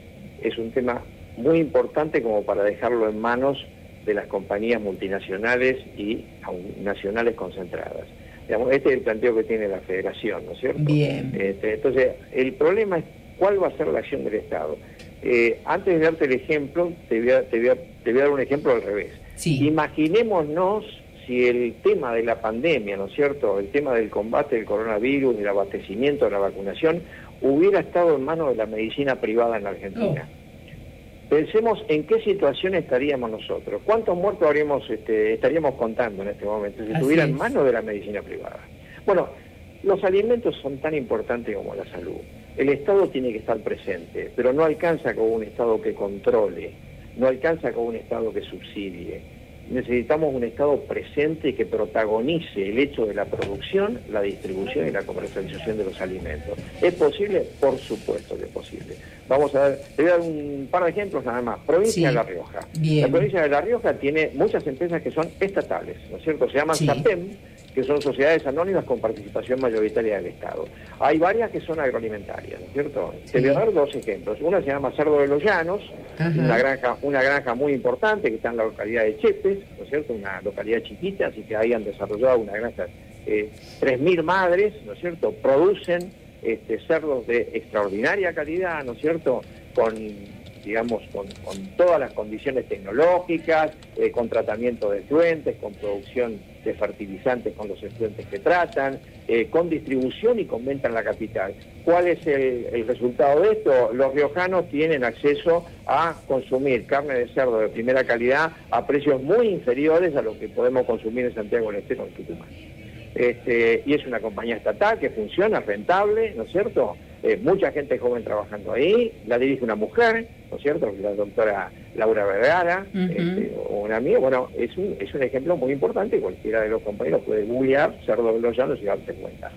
Speaker 7: es un tema muy importante como para dejarlo en manos de las compañías multinacionales y nacionales concentradas. Digamos, este es el planteo que tiene la federación, ¿no es cierto?
Speaker 4: Bien.
Speaker 7: Este, entonces, el problema es cuál va a ser la acción del Estado. Eh, antes de darte el ejemplo, te voy, a, te, voy a, te voy a dar un ejemplo al revés.
Speaker 4: Sí.
Speaker 7: Imaginémonos si el tema de la pandemia, ¿no es cierto?, el tema del combate del coronavirus, del abastecimiento, de la vacunación, hubiera estado en manos de la medicina privada en la Argentina. Pensemos en qué situación estaríamos nosotros, cuántos muertos habríamos, este, estaríamos contando en este momento si estuviera en manos de la medicina privada. Bueno, los alimentos son tan importantes como la salud. El Estado tiene que estar presente, pero no alcanza con un Estado que controle, no alcanza con un Estado que subsidie necesitamos un Estado presente que protagonice el hecho de la producción, la distribución y la comercialización de los alimentos. ¿Es posible? Por supuesto que es posible. Vamos a ver, te voy a dar un par de ejemplos nada más. Provincia de La Rioja. La provincia de La Rioja tiene muchas empresas que son estatales, ¿no es cierto? Se llaman SAPEM, que son sociedades anónimas con participación mayoritaria del Estado. Hay varias que son agroalimentarias, ¿no es cierto? Te voy a dar dos ejemplos. Una se llama Cerdo de los Llanos, una granja, una granja muy importante que está en la localidad de Chepes, ¿no es cierto? Una localidad chiquita, así que ahí han desarrollado una granja, eh, 3.000 madres, ¿no es cierto? Producen este, cerdos de extraordinaria calidad, ¿no es cierto? Con digamos, con, todas las condiciones tecnológicas, eh, con tratamiento de efluentes, con producción de fertilizantes con los efluentes que tratan, eh, con distribución y con venta en la capital. ¿Cuál es el, resultado de esto? Los riojanos tienen acceso a consumir carne de cerdo de primera calidad a precios muy inferiores a lo que podemos consumir en Santiago del Estero en Tucumán. Este, y es una compañía estatal que funciona, rentable, ¿no es cierto? Eh, mucha gente joven trabajando ahí, la dirige una mujer, ¿no es cierto? La doctora Laura Vergara, este, o una amiga, bueno, es un, es un ejemplo muy importante, cualquiera de los compañeros puede googlear Cerdo Llanos y darse cuenta.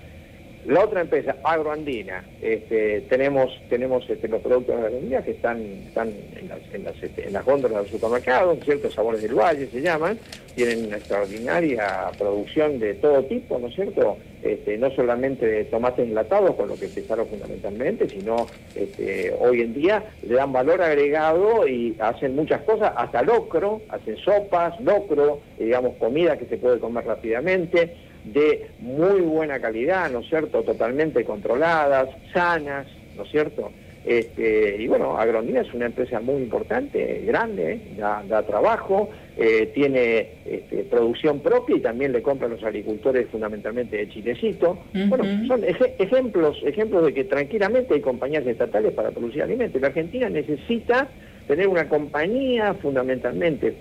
Speaker 7: La otra empresa, Agroandina, este, tenemos tenemos este, los productos de Agroandina que están, están en, las, en, las, este, en las góndolas del supermercado, ciertos sabores del valle se llaman, tienen una extraordinaria producción de todo tipo, ¿no es cierto? Este, no solamente tomates enlatados, con lo que empezaron fundamentalmente, sino este, hoy en día le dan valor agregado y hacen muchas cosas, hasta locro, hacen sopas, locro, digamos, comida que se puede comer rápidamente de muy buena calidad, ¿no es cierto?, totalmente controladas, sanas, ¿no es cierto? Este, y bueno, Agrondina es una empresa muy importante, grande, da, trabajo, eh, tiene este, producción propia y también le compra a los agricultores fundamentalmente de Chilecito. Bueno, son ejemplos, ejemplos de que tranquilamente hay compañías estatales para producir alimentos. La Argentina necesita tener una compañía, fundamentalmente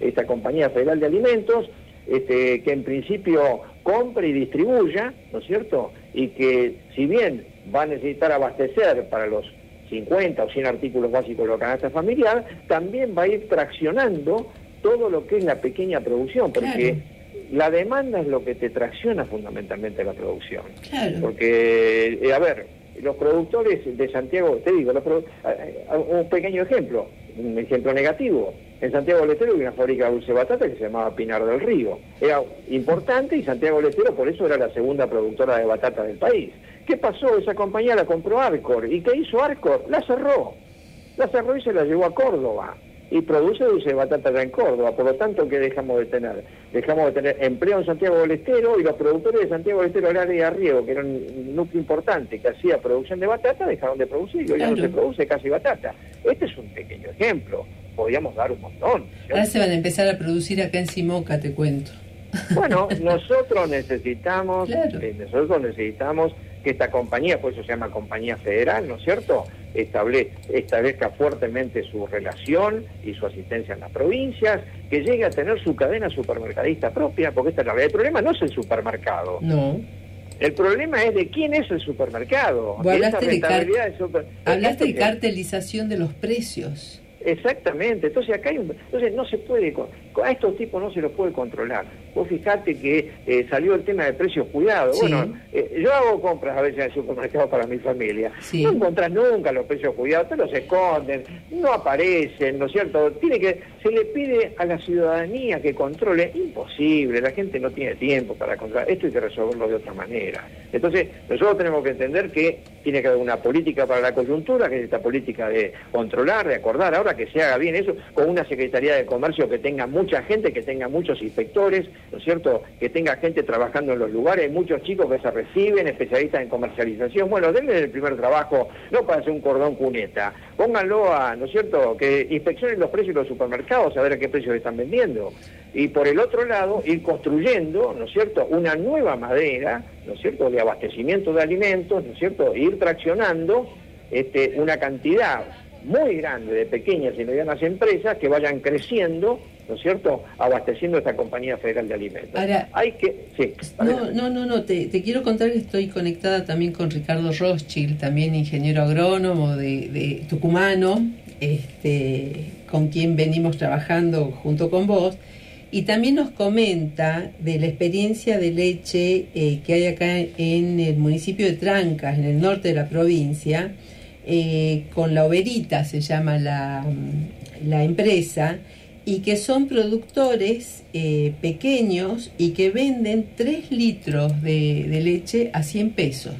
Speaker 7: esta compañía federal de alimentos, este, que en principio compre y distribuya, ¿no es cierto? Y que si bien va a necesitar abastecer para los 50 o 100 artículos básicos de la canasta familiar, también va a ir traccionando todo lo que es la pequeña producción, porque la demanda es lo que te tracciona fundamentalmente la producción. Porque, eh, a ver, los productores de Santiago, te digo, un pequeño ejemplo, un ejemplo negativo. En Santiago del Estero había una fábrica de dulce batata que se llamaba Pinar del Río. Era importante y Santiago del Estero por eso era la segunda productora de batata del país. ¿Qué pasó? Esa compañía la compró Arcor. ¿Y qué hizo Arcor? La cerró. La cerró y se la llevó a Córdoba. Y produce dulce de batata ya en Córdoba. Por lo tanto, ¿qué dejamos de tener? Dejamos de tener empleo en Santiago del Estero y los productores de Santiago del Estero, el área de Riego, que era un núcleo importante que hacía producción de batata, dejaron de producir y hoy ya no se produce casi batata. Este es un pequeño ejemplo. Podríamos dar un montón.
Speaker 4: Ahora se van a empezar a producir acá en Simoca, te cuento.
Speaker 7: Bueno, nosotros necesitamos, eh, nosotros necesitamos que esta compañía, por eso se llama compañía federal, ¿no es cierto?, establezca fuertemente su relación y su asistencia en las provincias, que llegue a tener su cadena supermercadista propia, porque esta es la verdad. El problema no es el supermercado.
Speaker 4: No.
Speaker 7: El problema es de quién es el supermercado.
Speaker 4: hablaste de, hablaste de cartelización de los precios.
Speaker 7: Exactamente, entonces acá hay un, entonces no se puede, a estos tipos no se los puede controlar. Vos fijate que eh, salió el tema de precios cuidados. Bueno, eh, yo hago compras a veces en el supermercado para mi familia. No encontrás nunca los precios cuidados, te los esconden, no aparecen, ¿no es cierto? Tiene que, se le pide a la ciudadanía que controle, imposible, la gente no tiene tiempo para controlar, esto hay que resolverlo de otra manera. Entonces, nosotros tenemos que entender que tiene que haber una política para la coyuntura, que es esta política de controlar, de acordar, ahora que se haga bien eso, con una Secretaría de Comercio que tenga mucha gente, que tenga muchos inspectores, ¿no es cierto?, que tenga gente trabajando en los lugares, muchos chicos que se reciben, especialistas en comercialización. Bueno, denle el primer trabajo, no para hacer un cordón cuneta, pónganlo a, ¿no es cierto?, que inspeccionen los precios de los supermercados, a ver a qué precios están vendiendo. Y por el otro lado, ir construyendo, ¿no es cierto?, una nueva madera, ¿no es cierto?, de abastecimiento de alimentos, ¿no es cierto?, e ir traccionando este, una cantidad muy grande de pequeñas y medianas empresas que vayan creciendo, ¿no es cierto?, abasteciendo esta compañía federal de alimentos.
Speaker 4: Ahora,
Speaker 7: hay que... Sí,
Speaker 4: no, no, no, no, te, quiero contar que estoy conectada también con Ricardo Rothschild, también ingeniero agrónomo de, de tucumano, este, con quien venimos trabajando junto con vos, y también nos comenta de la experiencia de leche eh, que hay acá en el municipio de Trancas, en el norte de la provincia, eh, con la Oberita se llama la, empresa, y que son productores eh, pequeños y que venden 3 litros de, leche a 100 pesos.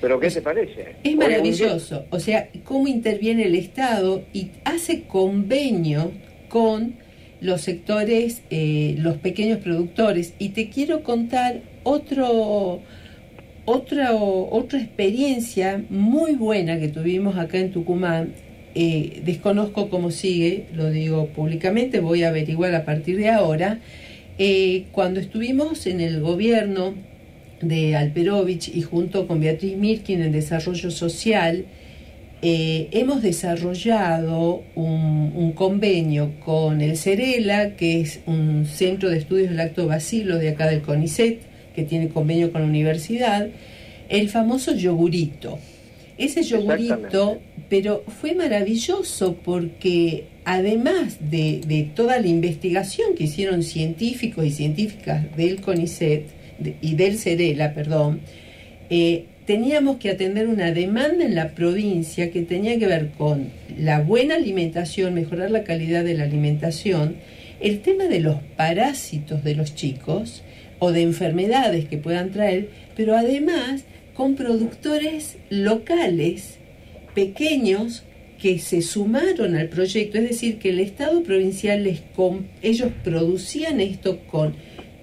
Speaker 7: ¿Pero qué se parece?
Speaker 4: Es maravilloso. O sea, cómo interviene el Estado y hace convenio con los sectores, eh, los pequeños productores. Y te quiero contar otro otra, otra experiencia muy buena que tuvimos acá en Tucumán, eh, desconozco cómo sigue, lo digo públicamente, voy a averiguar a partir de ahora, eh, cuando estuvimos en el gobierno de Alperovich y junto con Beatriz Mirkin en Desarrollo Social, eh, hemos desarrollado un, convenio con el CERELA, que es un centro de estudios del lactobacilo de acá del CONICET, que tiene convenio con la universidad, el famoso yogurito. Ese yogurito, pero fue maravilloso porque además de, toda la investigación que hicieron científicos y científicas del CONICET y del CERELA, perdón, eh, teníamos que atender una demanda en la provincia que tenía que ver con la buena alimentación, mejorar la calidad de la alimentación, el tema de los parásitos de los chicos, o de enfermedades que puedan traer, pero además con productores locales, pequeños, que se sumaron al proyecto, es decir, que el Estado provincial les ellos producían esto con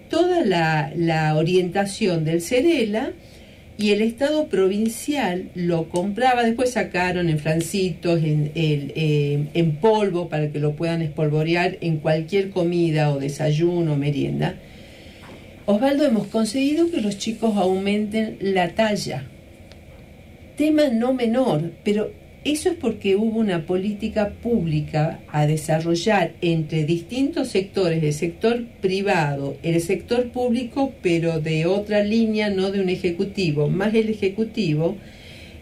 Speaker 4: toda la, orientación del Cerela y el Estado provincial lo compraba, después sacaron en francitos, en, eh, en polvo para que lo puedan espolvorear en cualquier comida o desayuno o merienda Osvaldo, hemos conseguido que los chicos aumenten la talla. Tema no menor, pero eso es porque hubo una política pública a desarrollar entre distintos sectores, el sector privado, el sector público, pero de otra línea, no de un ejecutivo, más el ejecutivo,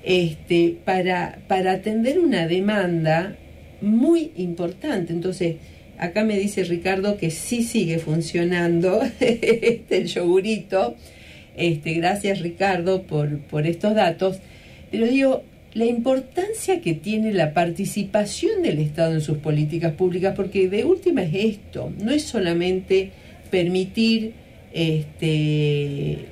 Speaker 4: este, para, para atender una demanda muy importante. Entonces, acá me dice Ricardo que sí sigue funcionando este, el yogurito. Este, gracias Ricardo por, por estos datos. Pero digo, la importancia que tiene la participación del Estado en sus políticas públicas, porque de última es esto, no es solamente permitir este,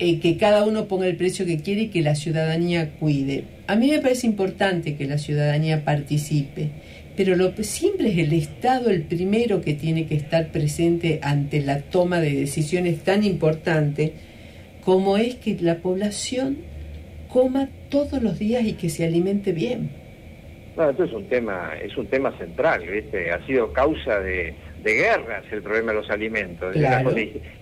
Speaker 4: eh, que cada uno ponga el precio que quiere y que la ciudadanía cuide. A mí me parece importante que la ciudadanía participe pero lo, siempre es el Estado el primero que tiene que estar presente ante la toma de decisiones tan importantes como es que la población coma todos los días y que se alimente bien.
Speaker 7: No, esto es un tema, es un tema central, ¿viste? Ha sido causa de, guerras el problema de los alimentos, claro.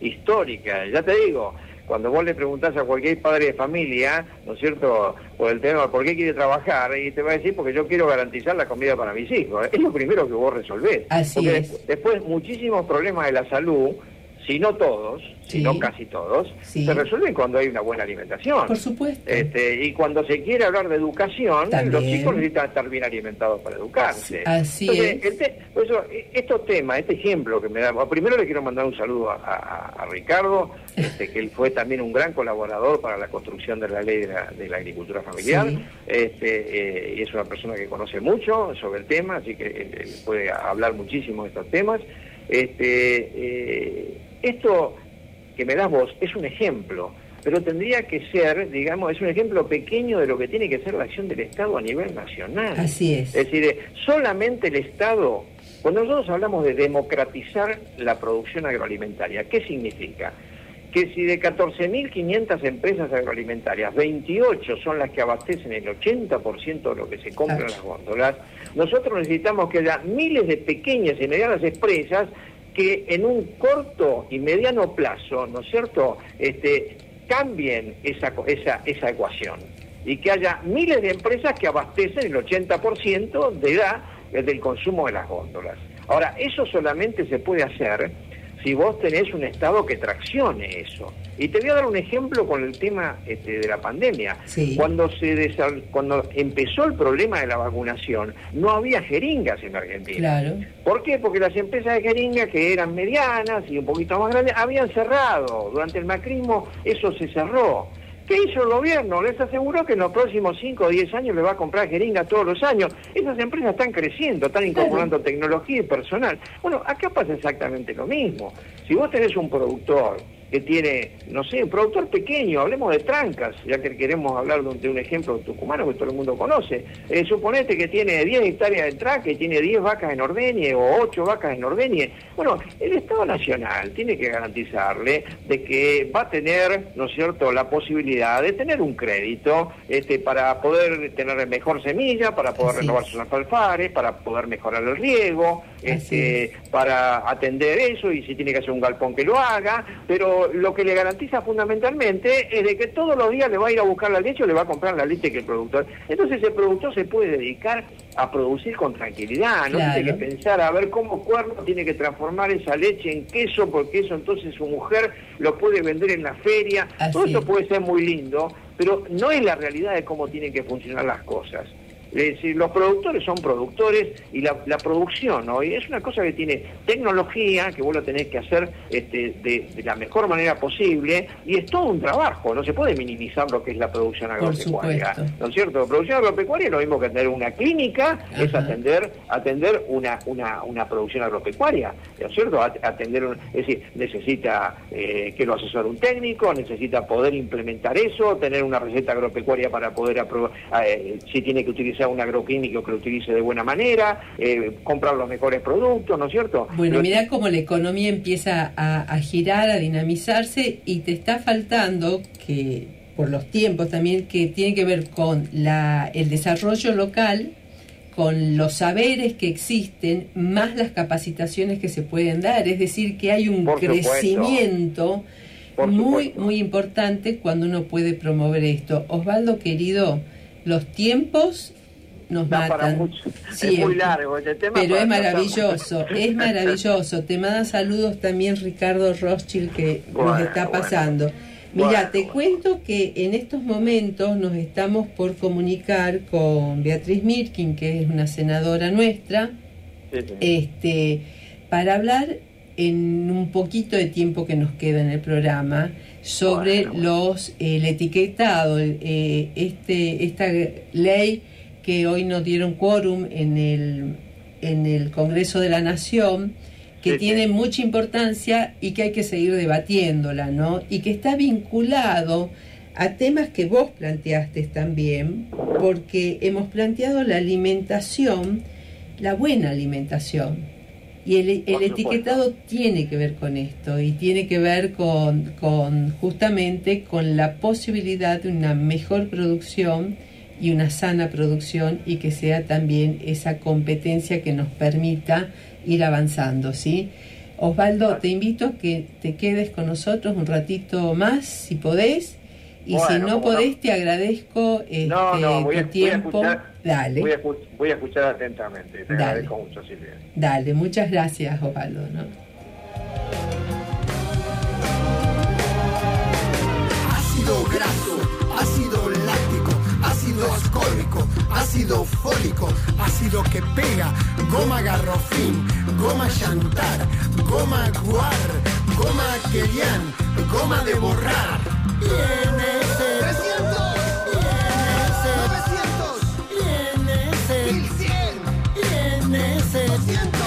Speaker 7: histórica, ya te digo, cuando vos le preguntás a cualquier padre de familia, ¿no es cierto?, por el tema, ¿por qué quiere trabajar? Y te va a decir, porque yo quiero garantizar la comida para mis hijos. Es lo primero que vos resolvés.
Speaker 4: Así
Speaker 7: es. después, muchísimos problemas de la salud si no todos, si no casi todos, se resuelven cuando hay una buena alimentación.
Speaker 4: Por supuesto.
Speaker 7: Este, y cuando se quiere hablar de educación, los chicos necesitan estar bien alimentados para educarse.
Speaker 4: Así es.
Speaker 7: E, estos temas, este ejemplo que me da, primero le quiero mandar un saludo a, Ricardo, este, que él fue también un gran colaborador para la construcción de la ley de la, agricultura familiar, este, eh, y es una persona que conoce mucho sobre el tema, así que puede hablar muchísimo de estos temas. Este, eh, esto que me das vos es un ejemplo, pero tendría que ser, digamos, es un ejemplo pequeño de lo que tiene que ser la acción del Estado a nivel nacional.
Speaker 4: Así es.
Speaker 7: Es decir, solamente el Estado, cuando nosotros hablamos de democratizar la producción agroalimentaria, ¿qué significa? que si de 14.500 empresas agroalimentarias, 28 son las que abastecen el 80% de lo que se compra en las góndolas, nosotros necesitamos que haya miles de pequeñas y medianas empresas que en un corto y mediano plazo, ¿no es cierto?, este, cambien esa, esa, esa ecuación y que haya miles de empresas que abastecen el 80% de la, del consumo de las góndolas. Ahora, eso solamente se puede hacer si vos tenés un Estado que traccione eso. Y te voy a dar un ejemplo con el tema este, de la pandemia. Cuando, se cuando empezó el problema de la vacunación, no había jeringas en Argentina.
Speaker 4: Claro.
Speaker 7: ¿Por qué? Porque las empresas de jeringas, que eran medianas y un poquito más grandes, habían cerrado. Durante el macrismo eso se cerró. ¿Qué hizo el gobierno? Les aseguró que en los próximos 5 o 10 años le va a comprar jeringa todos los años. Esas empresas están creciendo, están incorporando tecnología y personal. Bueno, acá pasa exactamente lo mismo. Si vos tenés un productor que tiene, no sé, un productor pequeño, hablemos de trancas, ya que queremos hablar de un, ejemplo tucumano que todo el mundo conoce. Eh, suponete que tiene 10 hectáreas de tranca y tiene 10 vacas en ordeñe o 8 vacas en ordeñe. Bueno, el Estado Nacional tiene que garantizarle de que va a tener, ¿no es cierto?, la posibilidad de tener un crédito este, para poder tener mejor semilla, para poder renovar sus alfalfares, para poder mejorar el riego, este, para atender eso y si tiene que hacer un galpón que lo haga, pero lo que le garantiza fundamentalmente es de que todos los días le va a ir a buscar la leche o le va a comprar la leche que el productor. Entonces el productor se puede dedicar a producir con tranquilidad, no tiene que pensar a ver cómo cuerno tiene que transformar esa leche en queso, porque eso entonces su mujer lo puede vender en la feria. Todo eso puede ser muy lindo, pero no es la realidad de cómo tienen que funcionar las cosas. Es decir, los productores son productores y la, producción hoy es una cosa que tiene tecnología, que vos lo tenés que hacer este, de, la mejor manera posible, y es todo un trabajo, no se puede minimizar lo que es la producción agropecuaria. ¿No es cierto? La producción agropecuaria es lo mismo que tener una clínica, es atender atender una, una, una producción agropecuaria, ¿no es cierto? Atender, es decir, necesita eh, que lo asesore un técnico, necesita poder implementar eso, tener una receta agropecuaria para poder aprobar, eh, si tiene que utilizar un agroquímico que lo utilice de buena manera, eh, comprar los mejores productos, ¿no es cierto?
Speaker 4: Bueno, mira cómo la economía empieza a, girar, a dinamizarse y te está faltando que por los tiempos también que tiene que ver con la, el desarrollo local, con los saberes que existen, más las capacitaciones que se pueden dar. Es decir, que hay un crecimiento muy, muy importante cuando uno puede promover esto. Osvaldo, querido, los tiempos nos matan.
Speaker 7: es muy largo este tema.
Speaker 4: Pero es maravilloso, es maravilloso. Te manda saludos también Ricardo Rothschild que nos está pasando. Mira, te cuento que en estos momentos nos estamos por comunicar con Beatriz Mirkin, que es una senadora nuestra, este para hablar en un poquito de tiempo que nos queda en el programa sobre los el etiquetado, eh, este esta ley que hoy nos dieron quórum en el, en el Congreso de la Nación, que tiene mucha importancia y que hay que seguir debatiéndola, ¿no? Y que está vinculado a temas que vos planteaste también, porque hemos planteado la alimentación, la buena alimentación. Y el, el etiquetado tiene que ver con esto y tiene que ver con, con justamente con la posibilidad de una mejor producción y una sana producción y que sea también esa competencia que nos permita ir avanzando, ¿sí? Osvaldo, te invito a que te quedes con nosotros un ratito más, si podés, y si no podés, te agradezco este, tu tiempo.
Speaker 7: Voy a escuchar, Dale. Atentamente, te Dale. agradezco mucho, Silvia.
Speaker 4: Dale, muchas gracias, Osvaldo.
Speaker 13: Ha sido grato ácido ascórbico, ácido fólico, ácido que pega, goma garrofín, goma chantar, goma guar, goma querian, goma de borrar. INS 300, INS 900, INS 1100, INS 200,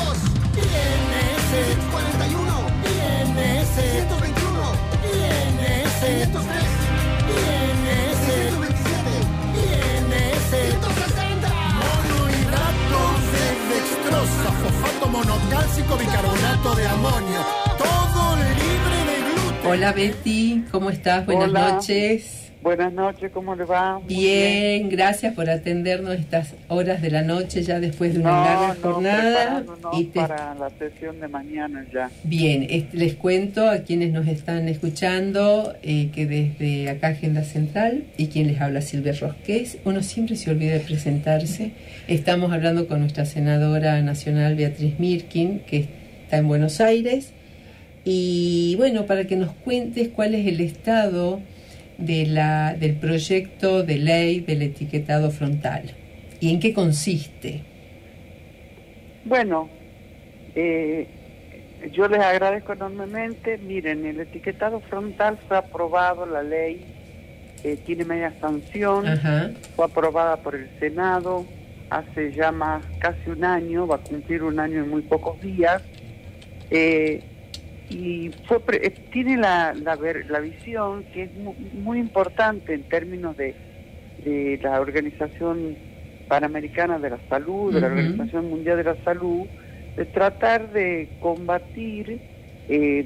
Speaker 13: monocálcico, bicarbonato de amonio. Todo libre de gluten.
Speaker 4: Hola Betty, ¿cómo estás? Buenas
Speaker 14: Hola.
Speaker 4: noches.
Speaker 14: Buenas noches, ¿cómo le va? Muy
Speaker 4: Bien, gracias por atendernos estas horas de la noche ya después de una
Speaker 14: No,
Speaker 4: larga
Speaker 14: no,
Speaker 4: jornada. Y te-
Speaker 14: para la sesión de mañana ya.
Speaker 4: Bien, este, les cuento a quienes nos están escuchando eh, que desde acá Agenda Central y quien les habla Silvia Rosqués, uno siempre se olvida de presentarse. Estamos hablando con nuestra senadora nacional Beatriz Mirkin, que está en Buenos Aires. Y bueno, para que nos cuentes cuál es el estado de la, del proyecto de ley del etiquetado frontal y en qué consiste.
Speaker 14: Bueno, eh, yo les agradezco enormemente. Miren, el etiquetado frontal fue aprobado, la ley eh, tiene media sanción,
Speaker 4: Ajá.
Speaker 14: fue aprobada por el Senado hace ya más casi un año, va a cumplir un año en muy pocos días. Eh, y fue pre- eh, tiene la, la, visión que es mu- muy, importante en términos de, de la Organización Panamericana de la Salud, de la. Organización Mundial de la Salud, de tratar de combatir eh,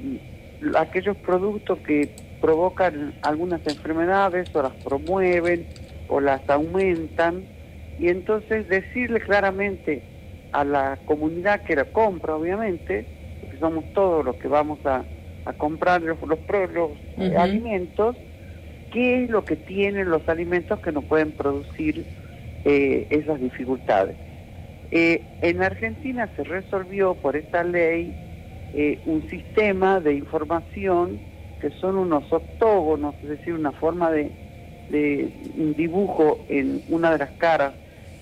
Speaker 14: aquellos productos que provocan algunas enfermedades o las promueven o las aumentan y entonces decirle claramente a la comunidad que la compra, obviamente, somos todos los que vamos a, a comprar los, los, eh, alimentos, qué es lo que tienen los alimentos que nos pueden producir eh, esas dificultades. Eh, en Argentina se resolvió por esta ley eh, un sistema de información que son unos octógonos, es decir, una forma de, de un dibujo en una de las caras,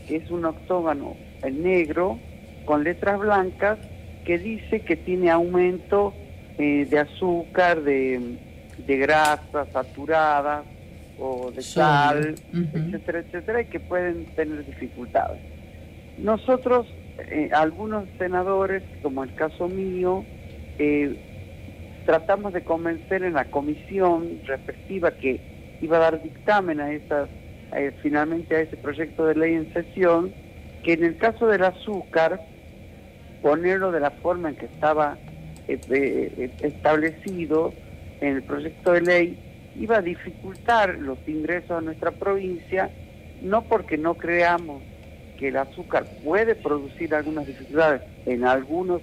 Speaker 14: que es un octógono en negro con letras blancas que dice que tiene aumento eh, de azúcar, de, de grasa saturada o de sal, etcétera, etcétera, y que pueden tener dificultades. Nosotros, eh, algunos senadores, como el caso mío, eh, tratamos de convencer en la comisión respectiva que iba a dar dictamen a esas, finalmente a ese proyecto de ley en sesión, que en el caso del azúcar, ponerlo de la forma en que estaba eh, eh, establecido en el proyecto de ley, iba a dificultar los ingresos a nuestra provincia, no porque no creamos que el azúcar puede producir algunas dificultades en algunos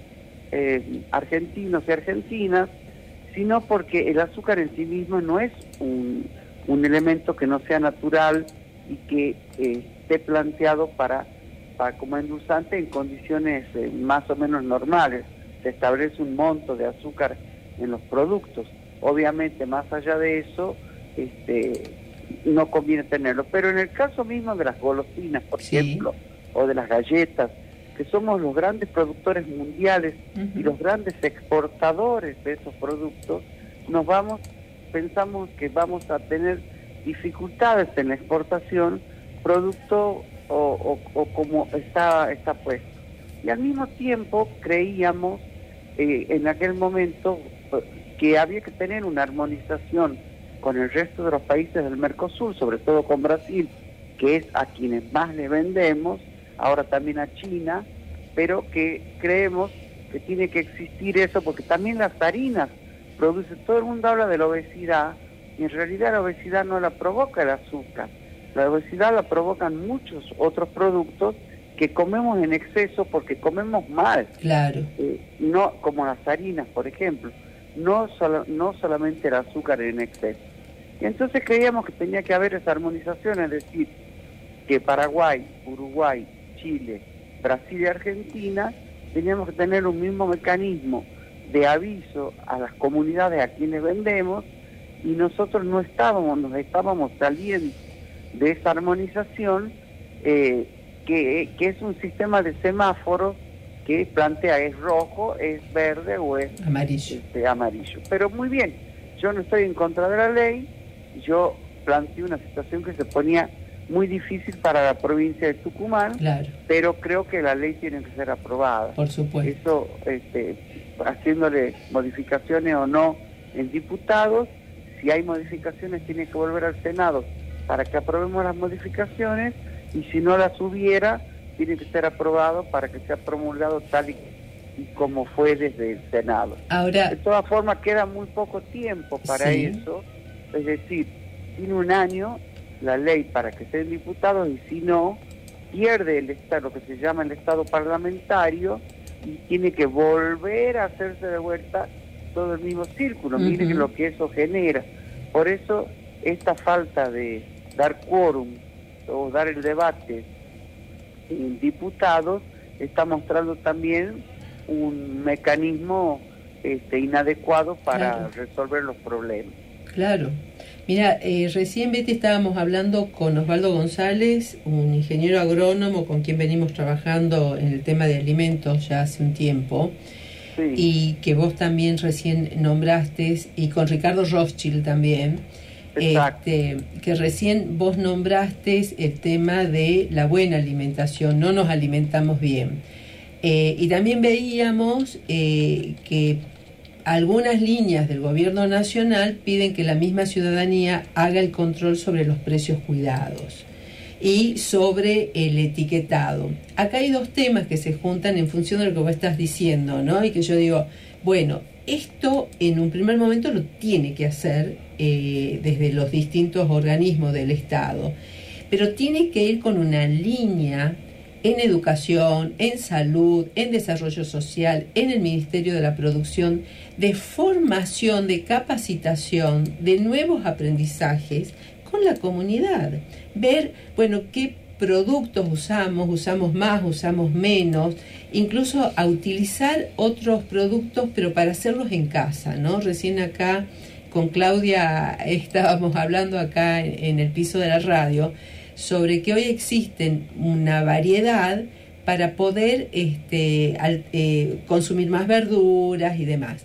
Speaker 14: eh, argentinos y argentinas, sino porque el azúcar en sí mismo no es un, elemento que no sea natural y que eh, esté planteado para, como endulzante en condiciones eh, más o menos normales. Se establece un monto de azúcar en los productos. Obviamente, más allá de eso, este, no conviene tenerlo. Pero en el caso mismo de las golosinas, por ejemplo, o de las galletas, que somos los grandes productores mundiales y los grandes exportadores de esos productos, nos vamos, pensamos que vamos a tener dificultades en la exportación, producto o, o- como está, está puesto. Y al mismo tiempo creíamos eh, en aquel momento eh, que había que tener una armonización con el resto de los países del Mercosur, sobre todo con Brasil, que es a quienes más le vendemos, ahora también a China, pero que creemos que tiene que existir eso porque también las harinas producen, todo el mundo habla de la obesidad y en realidad la obesidad no la provoca el azúcar, la obesidad la provocan muchos otros productos que comemos en exceso porque comemos mal.
Speaker 4: Claro.
Speaker 14: Eh, no como las harinas, por ejemplo, no, solo- no solamente el azúcar en exceso. Y entonces creíamos que tenía que haber esa armonización, es decir, que Paraguay, Uruguay, Chile, Brasil y Argentina teníamos que tener un mismo mecanismo de aviso a las comunidades a quienes vendemos y nosotros no estábamos, nos estábamos saliendo de esa armonización eh, que, que es un sistema de semáforos que plantea es rojo, es verde o es
Speaker 4: amarillo.
Speaker 14: Este, amarillo. Pero muy bien, yo no estoy en contra de la ley, yo planteé una situación que se ponía muy difícil para la provincia de Tucumán, pero creo que la ley tiene que ser aprobada.
Speaker 4: Por supuesto.
Speaker 14: Eso, este, haciéndole modificaciones o no en diputados, si hay modificaciones tiene que volver al Senado para que aprobemos las modificaciones y si no las hubiera, tiene que ser aprobado para que sea promulgado tal y, como fue desde el Senado.
Speaker 4: Ahora,
Speaker 14: de todas formas, queda muy poco tiempo para eso, es decir, tiene un año la ley para que sean diputados y si no, pierde el estado, lo que se llama el estado parlamentario y tiene que volver a hacerse de vuelta todo el mismo círculo. Miren lo que eso genera. Por eso esta falta de dar quórum o dar el debate en diputados está mostrando también un mecanismo este, inadecuado para resolver los problemas.
Speaker 4: Claro. Mira, eh, recién Betty estábamos hablando con Osvaldo González, un ingeniero agrónomo con quien venimos trabajando en el tema de alimentos ya hace un tiempo, y que vos también recién nombraste, y con Ricardo Rothschild también, este, que recién vos nombraste el tema de la buena alimentación, no nos alimentamos bien. Eh, y también veíamos eh, que algunas líneas del gobierno nacional piden que la misma ciudadanía haga el control sobre los precios cuidados y sobre el etiquetado. Acá hay dos temas que se juntan en función de lo que vos estás diciendo, ¿no? Y que yo digo, bueno, esto en un primer momento lo tiene que hacer eh, desde los distintos organismos del Estado, pero tiene que ir con una línea en educación, en salud, en desarrollo social, en el Ministerio de la Producción, de formación, de capacitación, de nuevos aprendizajes con la comunidad. Ver, bueno, qué productos usamos, usamos más, usamos menos, incluso a utilizar otros productos, pero para hacerlos en casa, ¿no? Recién acá con Claudia estábamos hablando acá en el piso de la radio sobre que hoy existen una variedad para poder este, eh, consumir más verduras y demás.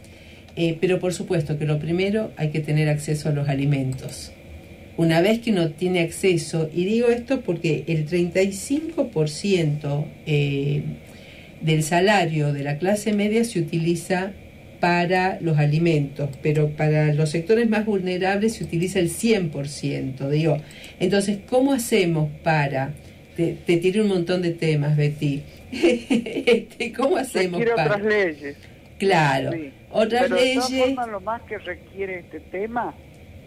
Speaker 4: Eh, pero por supuesto que lo primero hay que tener acceso a los alimentos. Una vez que uno tiene acceso, y digo esto porque el 35% eh, del salario de la clase media se utiliza para los alimentos, pero para los sectores más vulnerables se utiliza el 100%. Digo, entonces, ¿cómo hacemos para... Te, te un montón de temas, Betty. Este, ¿Cómo hacemos
Speaker 14: requiere
Speaker 4: para...
Speaker 14: otras leyes.
Speaker 4: Claro, otras
Speaker 14: pero
Speaker 4: leyes...
Speaker 14: De todas lo más que requiere este tema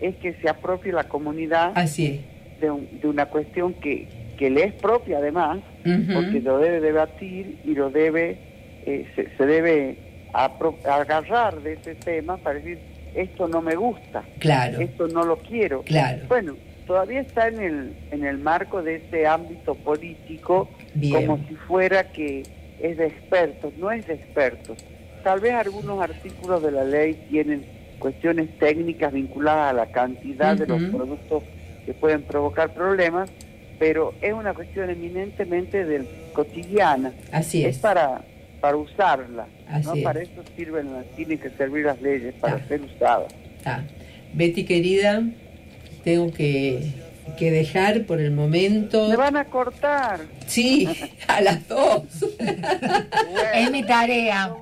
Speaker 14: es que se apropie la comunidad
Speaker 4: Así
Speaker 14: De, de una cuestión que, que le es propia además, porque lo debe debatir y lo debe, eh, se, debe agarrar de ese tema para decir, esto no me gusta,
Speaker 4: claro.
Speaker 14: esto no lo quiero.
Speaker 4: Claro.
Speaker 14: Bueno, todavía está en el, en el marco de ese ámbito político como si fuera que es de expertos, no es de expertos. Tal vez algunos artículos de la ley tienen cuestiones técnicas vinculadas a la cantidad de los productos que pueden provocar problemas, pero es una cuestión eminentemente del cotidiana.
Speaker 4: Así es.
Speaker 14: Es para, para usarla. no para eso sirven, tienen que servir las leyes, para ser usadas.
Speaker 4: Betty querida, tengo que, que dejar por el momento.
Speaker 14: Me van a cortar.
Speaker 4: Sí, a las dos.
Speaker 3: es mi tarea.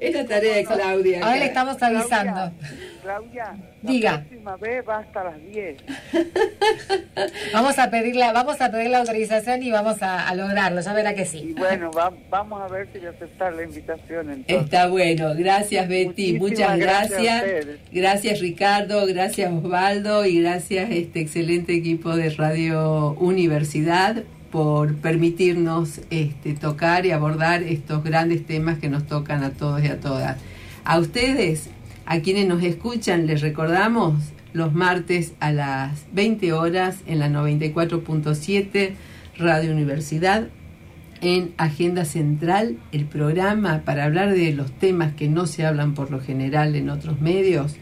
Speaker 4: Es la tarea de Claudia.
Speaker 3: Ahora le estamos avisando.
Speaker 14: Claudia,
Speaker 3: Diga.
Speaker 14: la próxima vez va hasta las 10.
Speaker 3: vamos a pedir vamos a pedir la autorización y vamos a, lograrlo, ya verá que sí.
Speaker 14: Y bueno, vamos a ver si aceptar la invitación
Speaker 4: Está bueno, gracias Betty, muchas gracias. Gracias, Ricardo, gracias Osvaldo y gracias este excelente equipo de Radio Universidad por permitirnos este, tocar y abordar estos grandes temas que nos tocan a todos y a todas. A ustedes, a quienes nos escuchan, les recordamos los martes a las 20 horas en la 94.7 Radio Universidad en Agenda Central, el programa para hablar de los temas que no se hablan por lo general en otros medios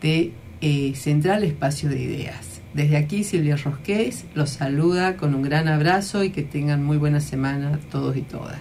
Speaker 4: de eh, Central Espacio de Ideas. Desde aquí Silvia Rosqués los saluda con un gran abrazo y que tengan muy buena semana todos y todas.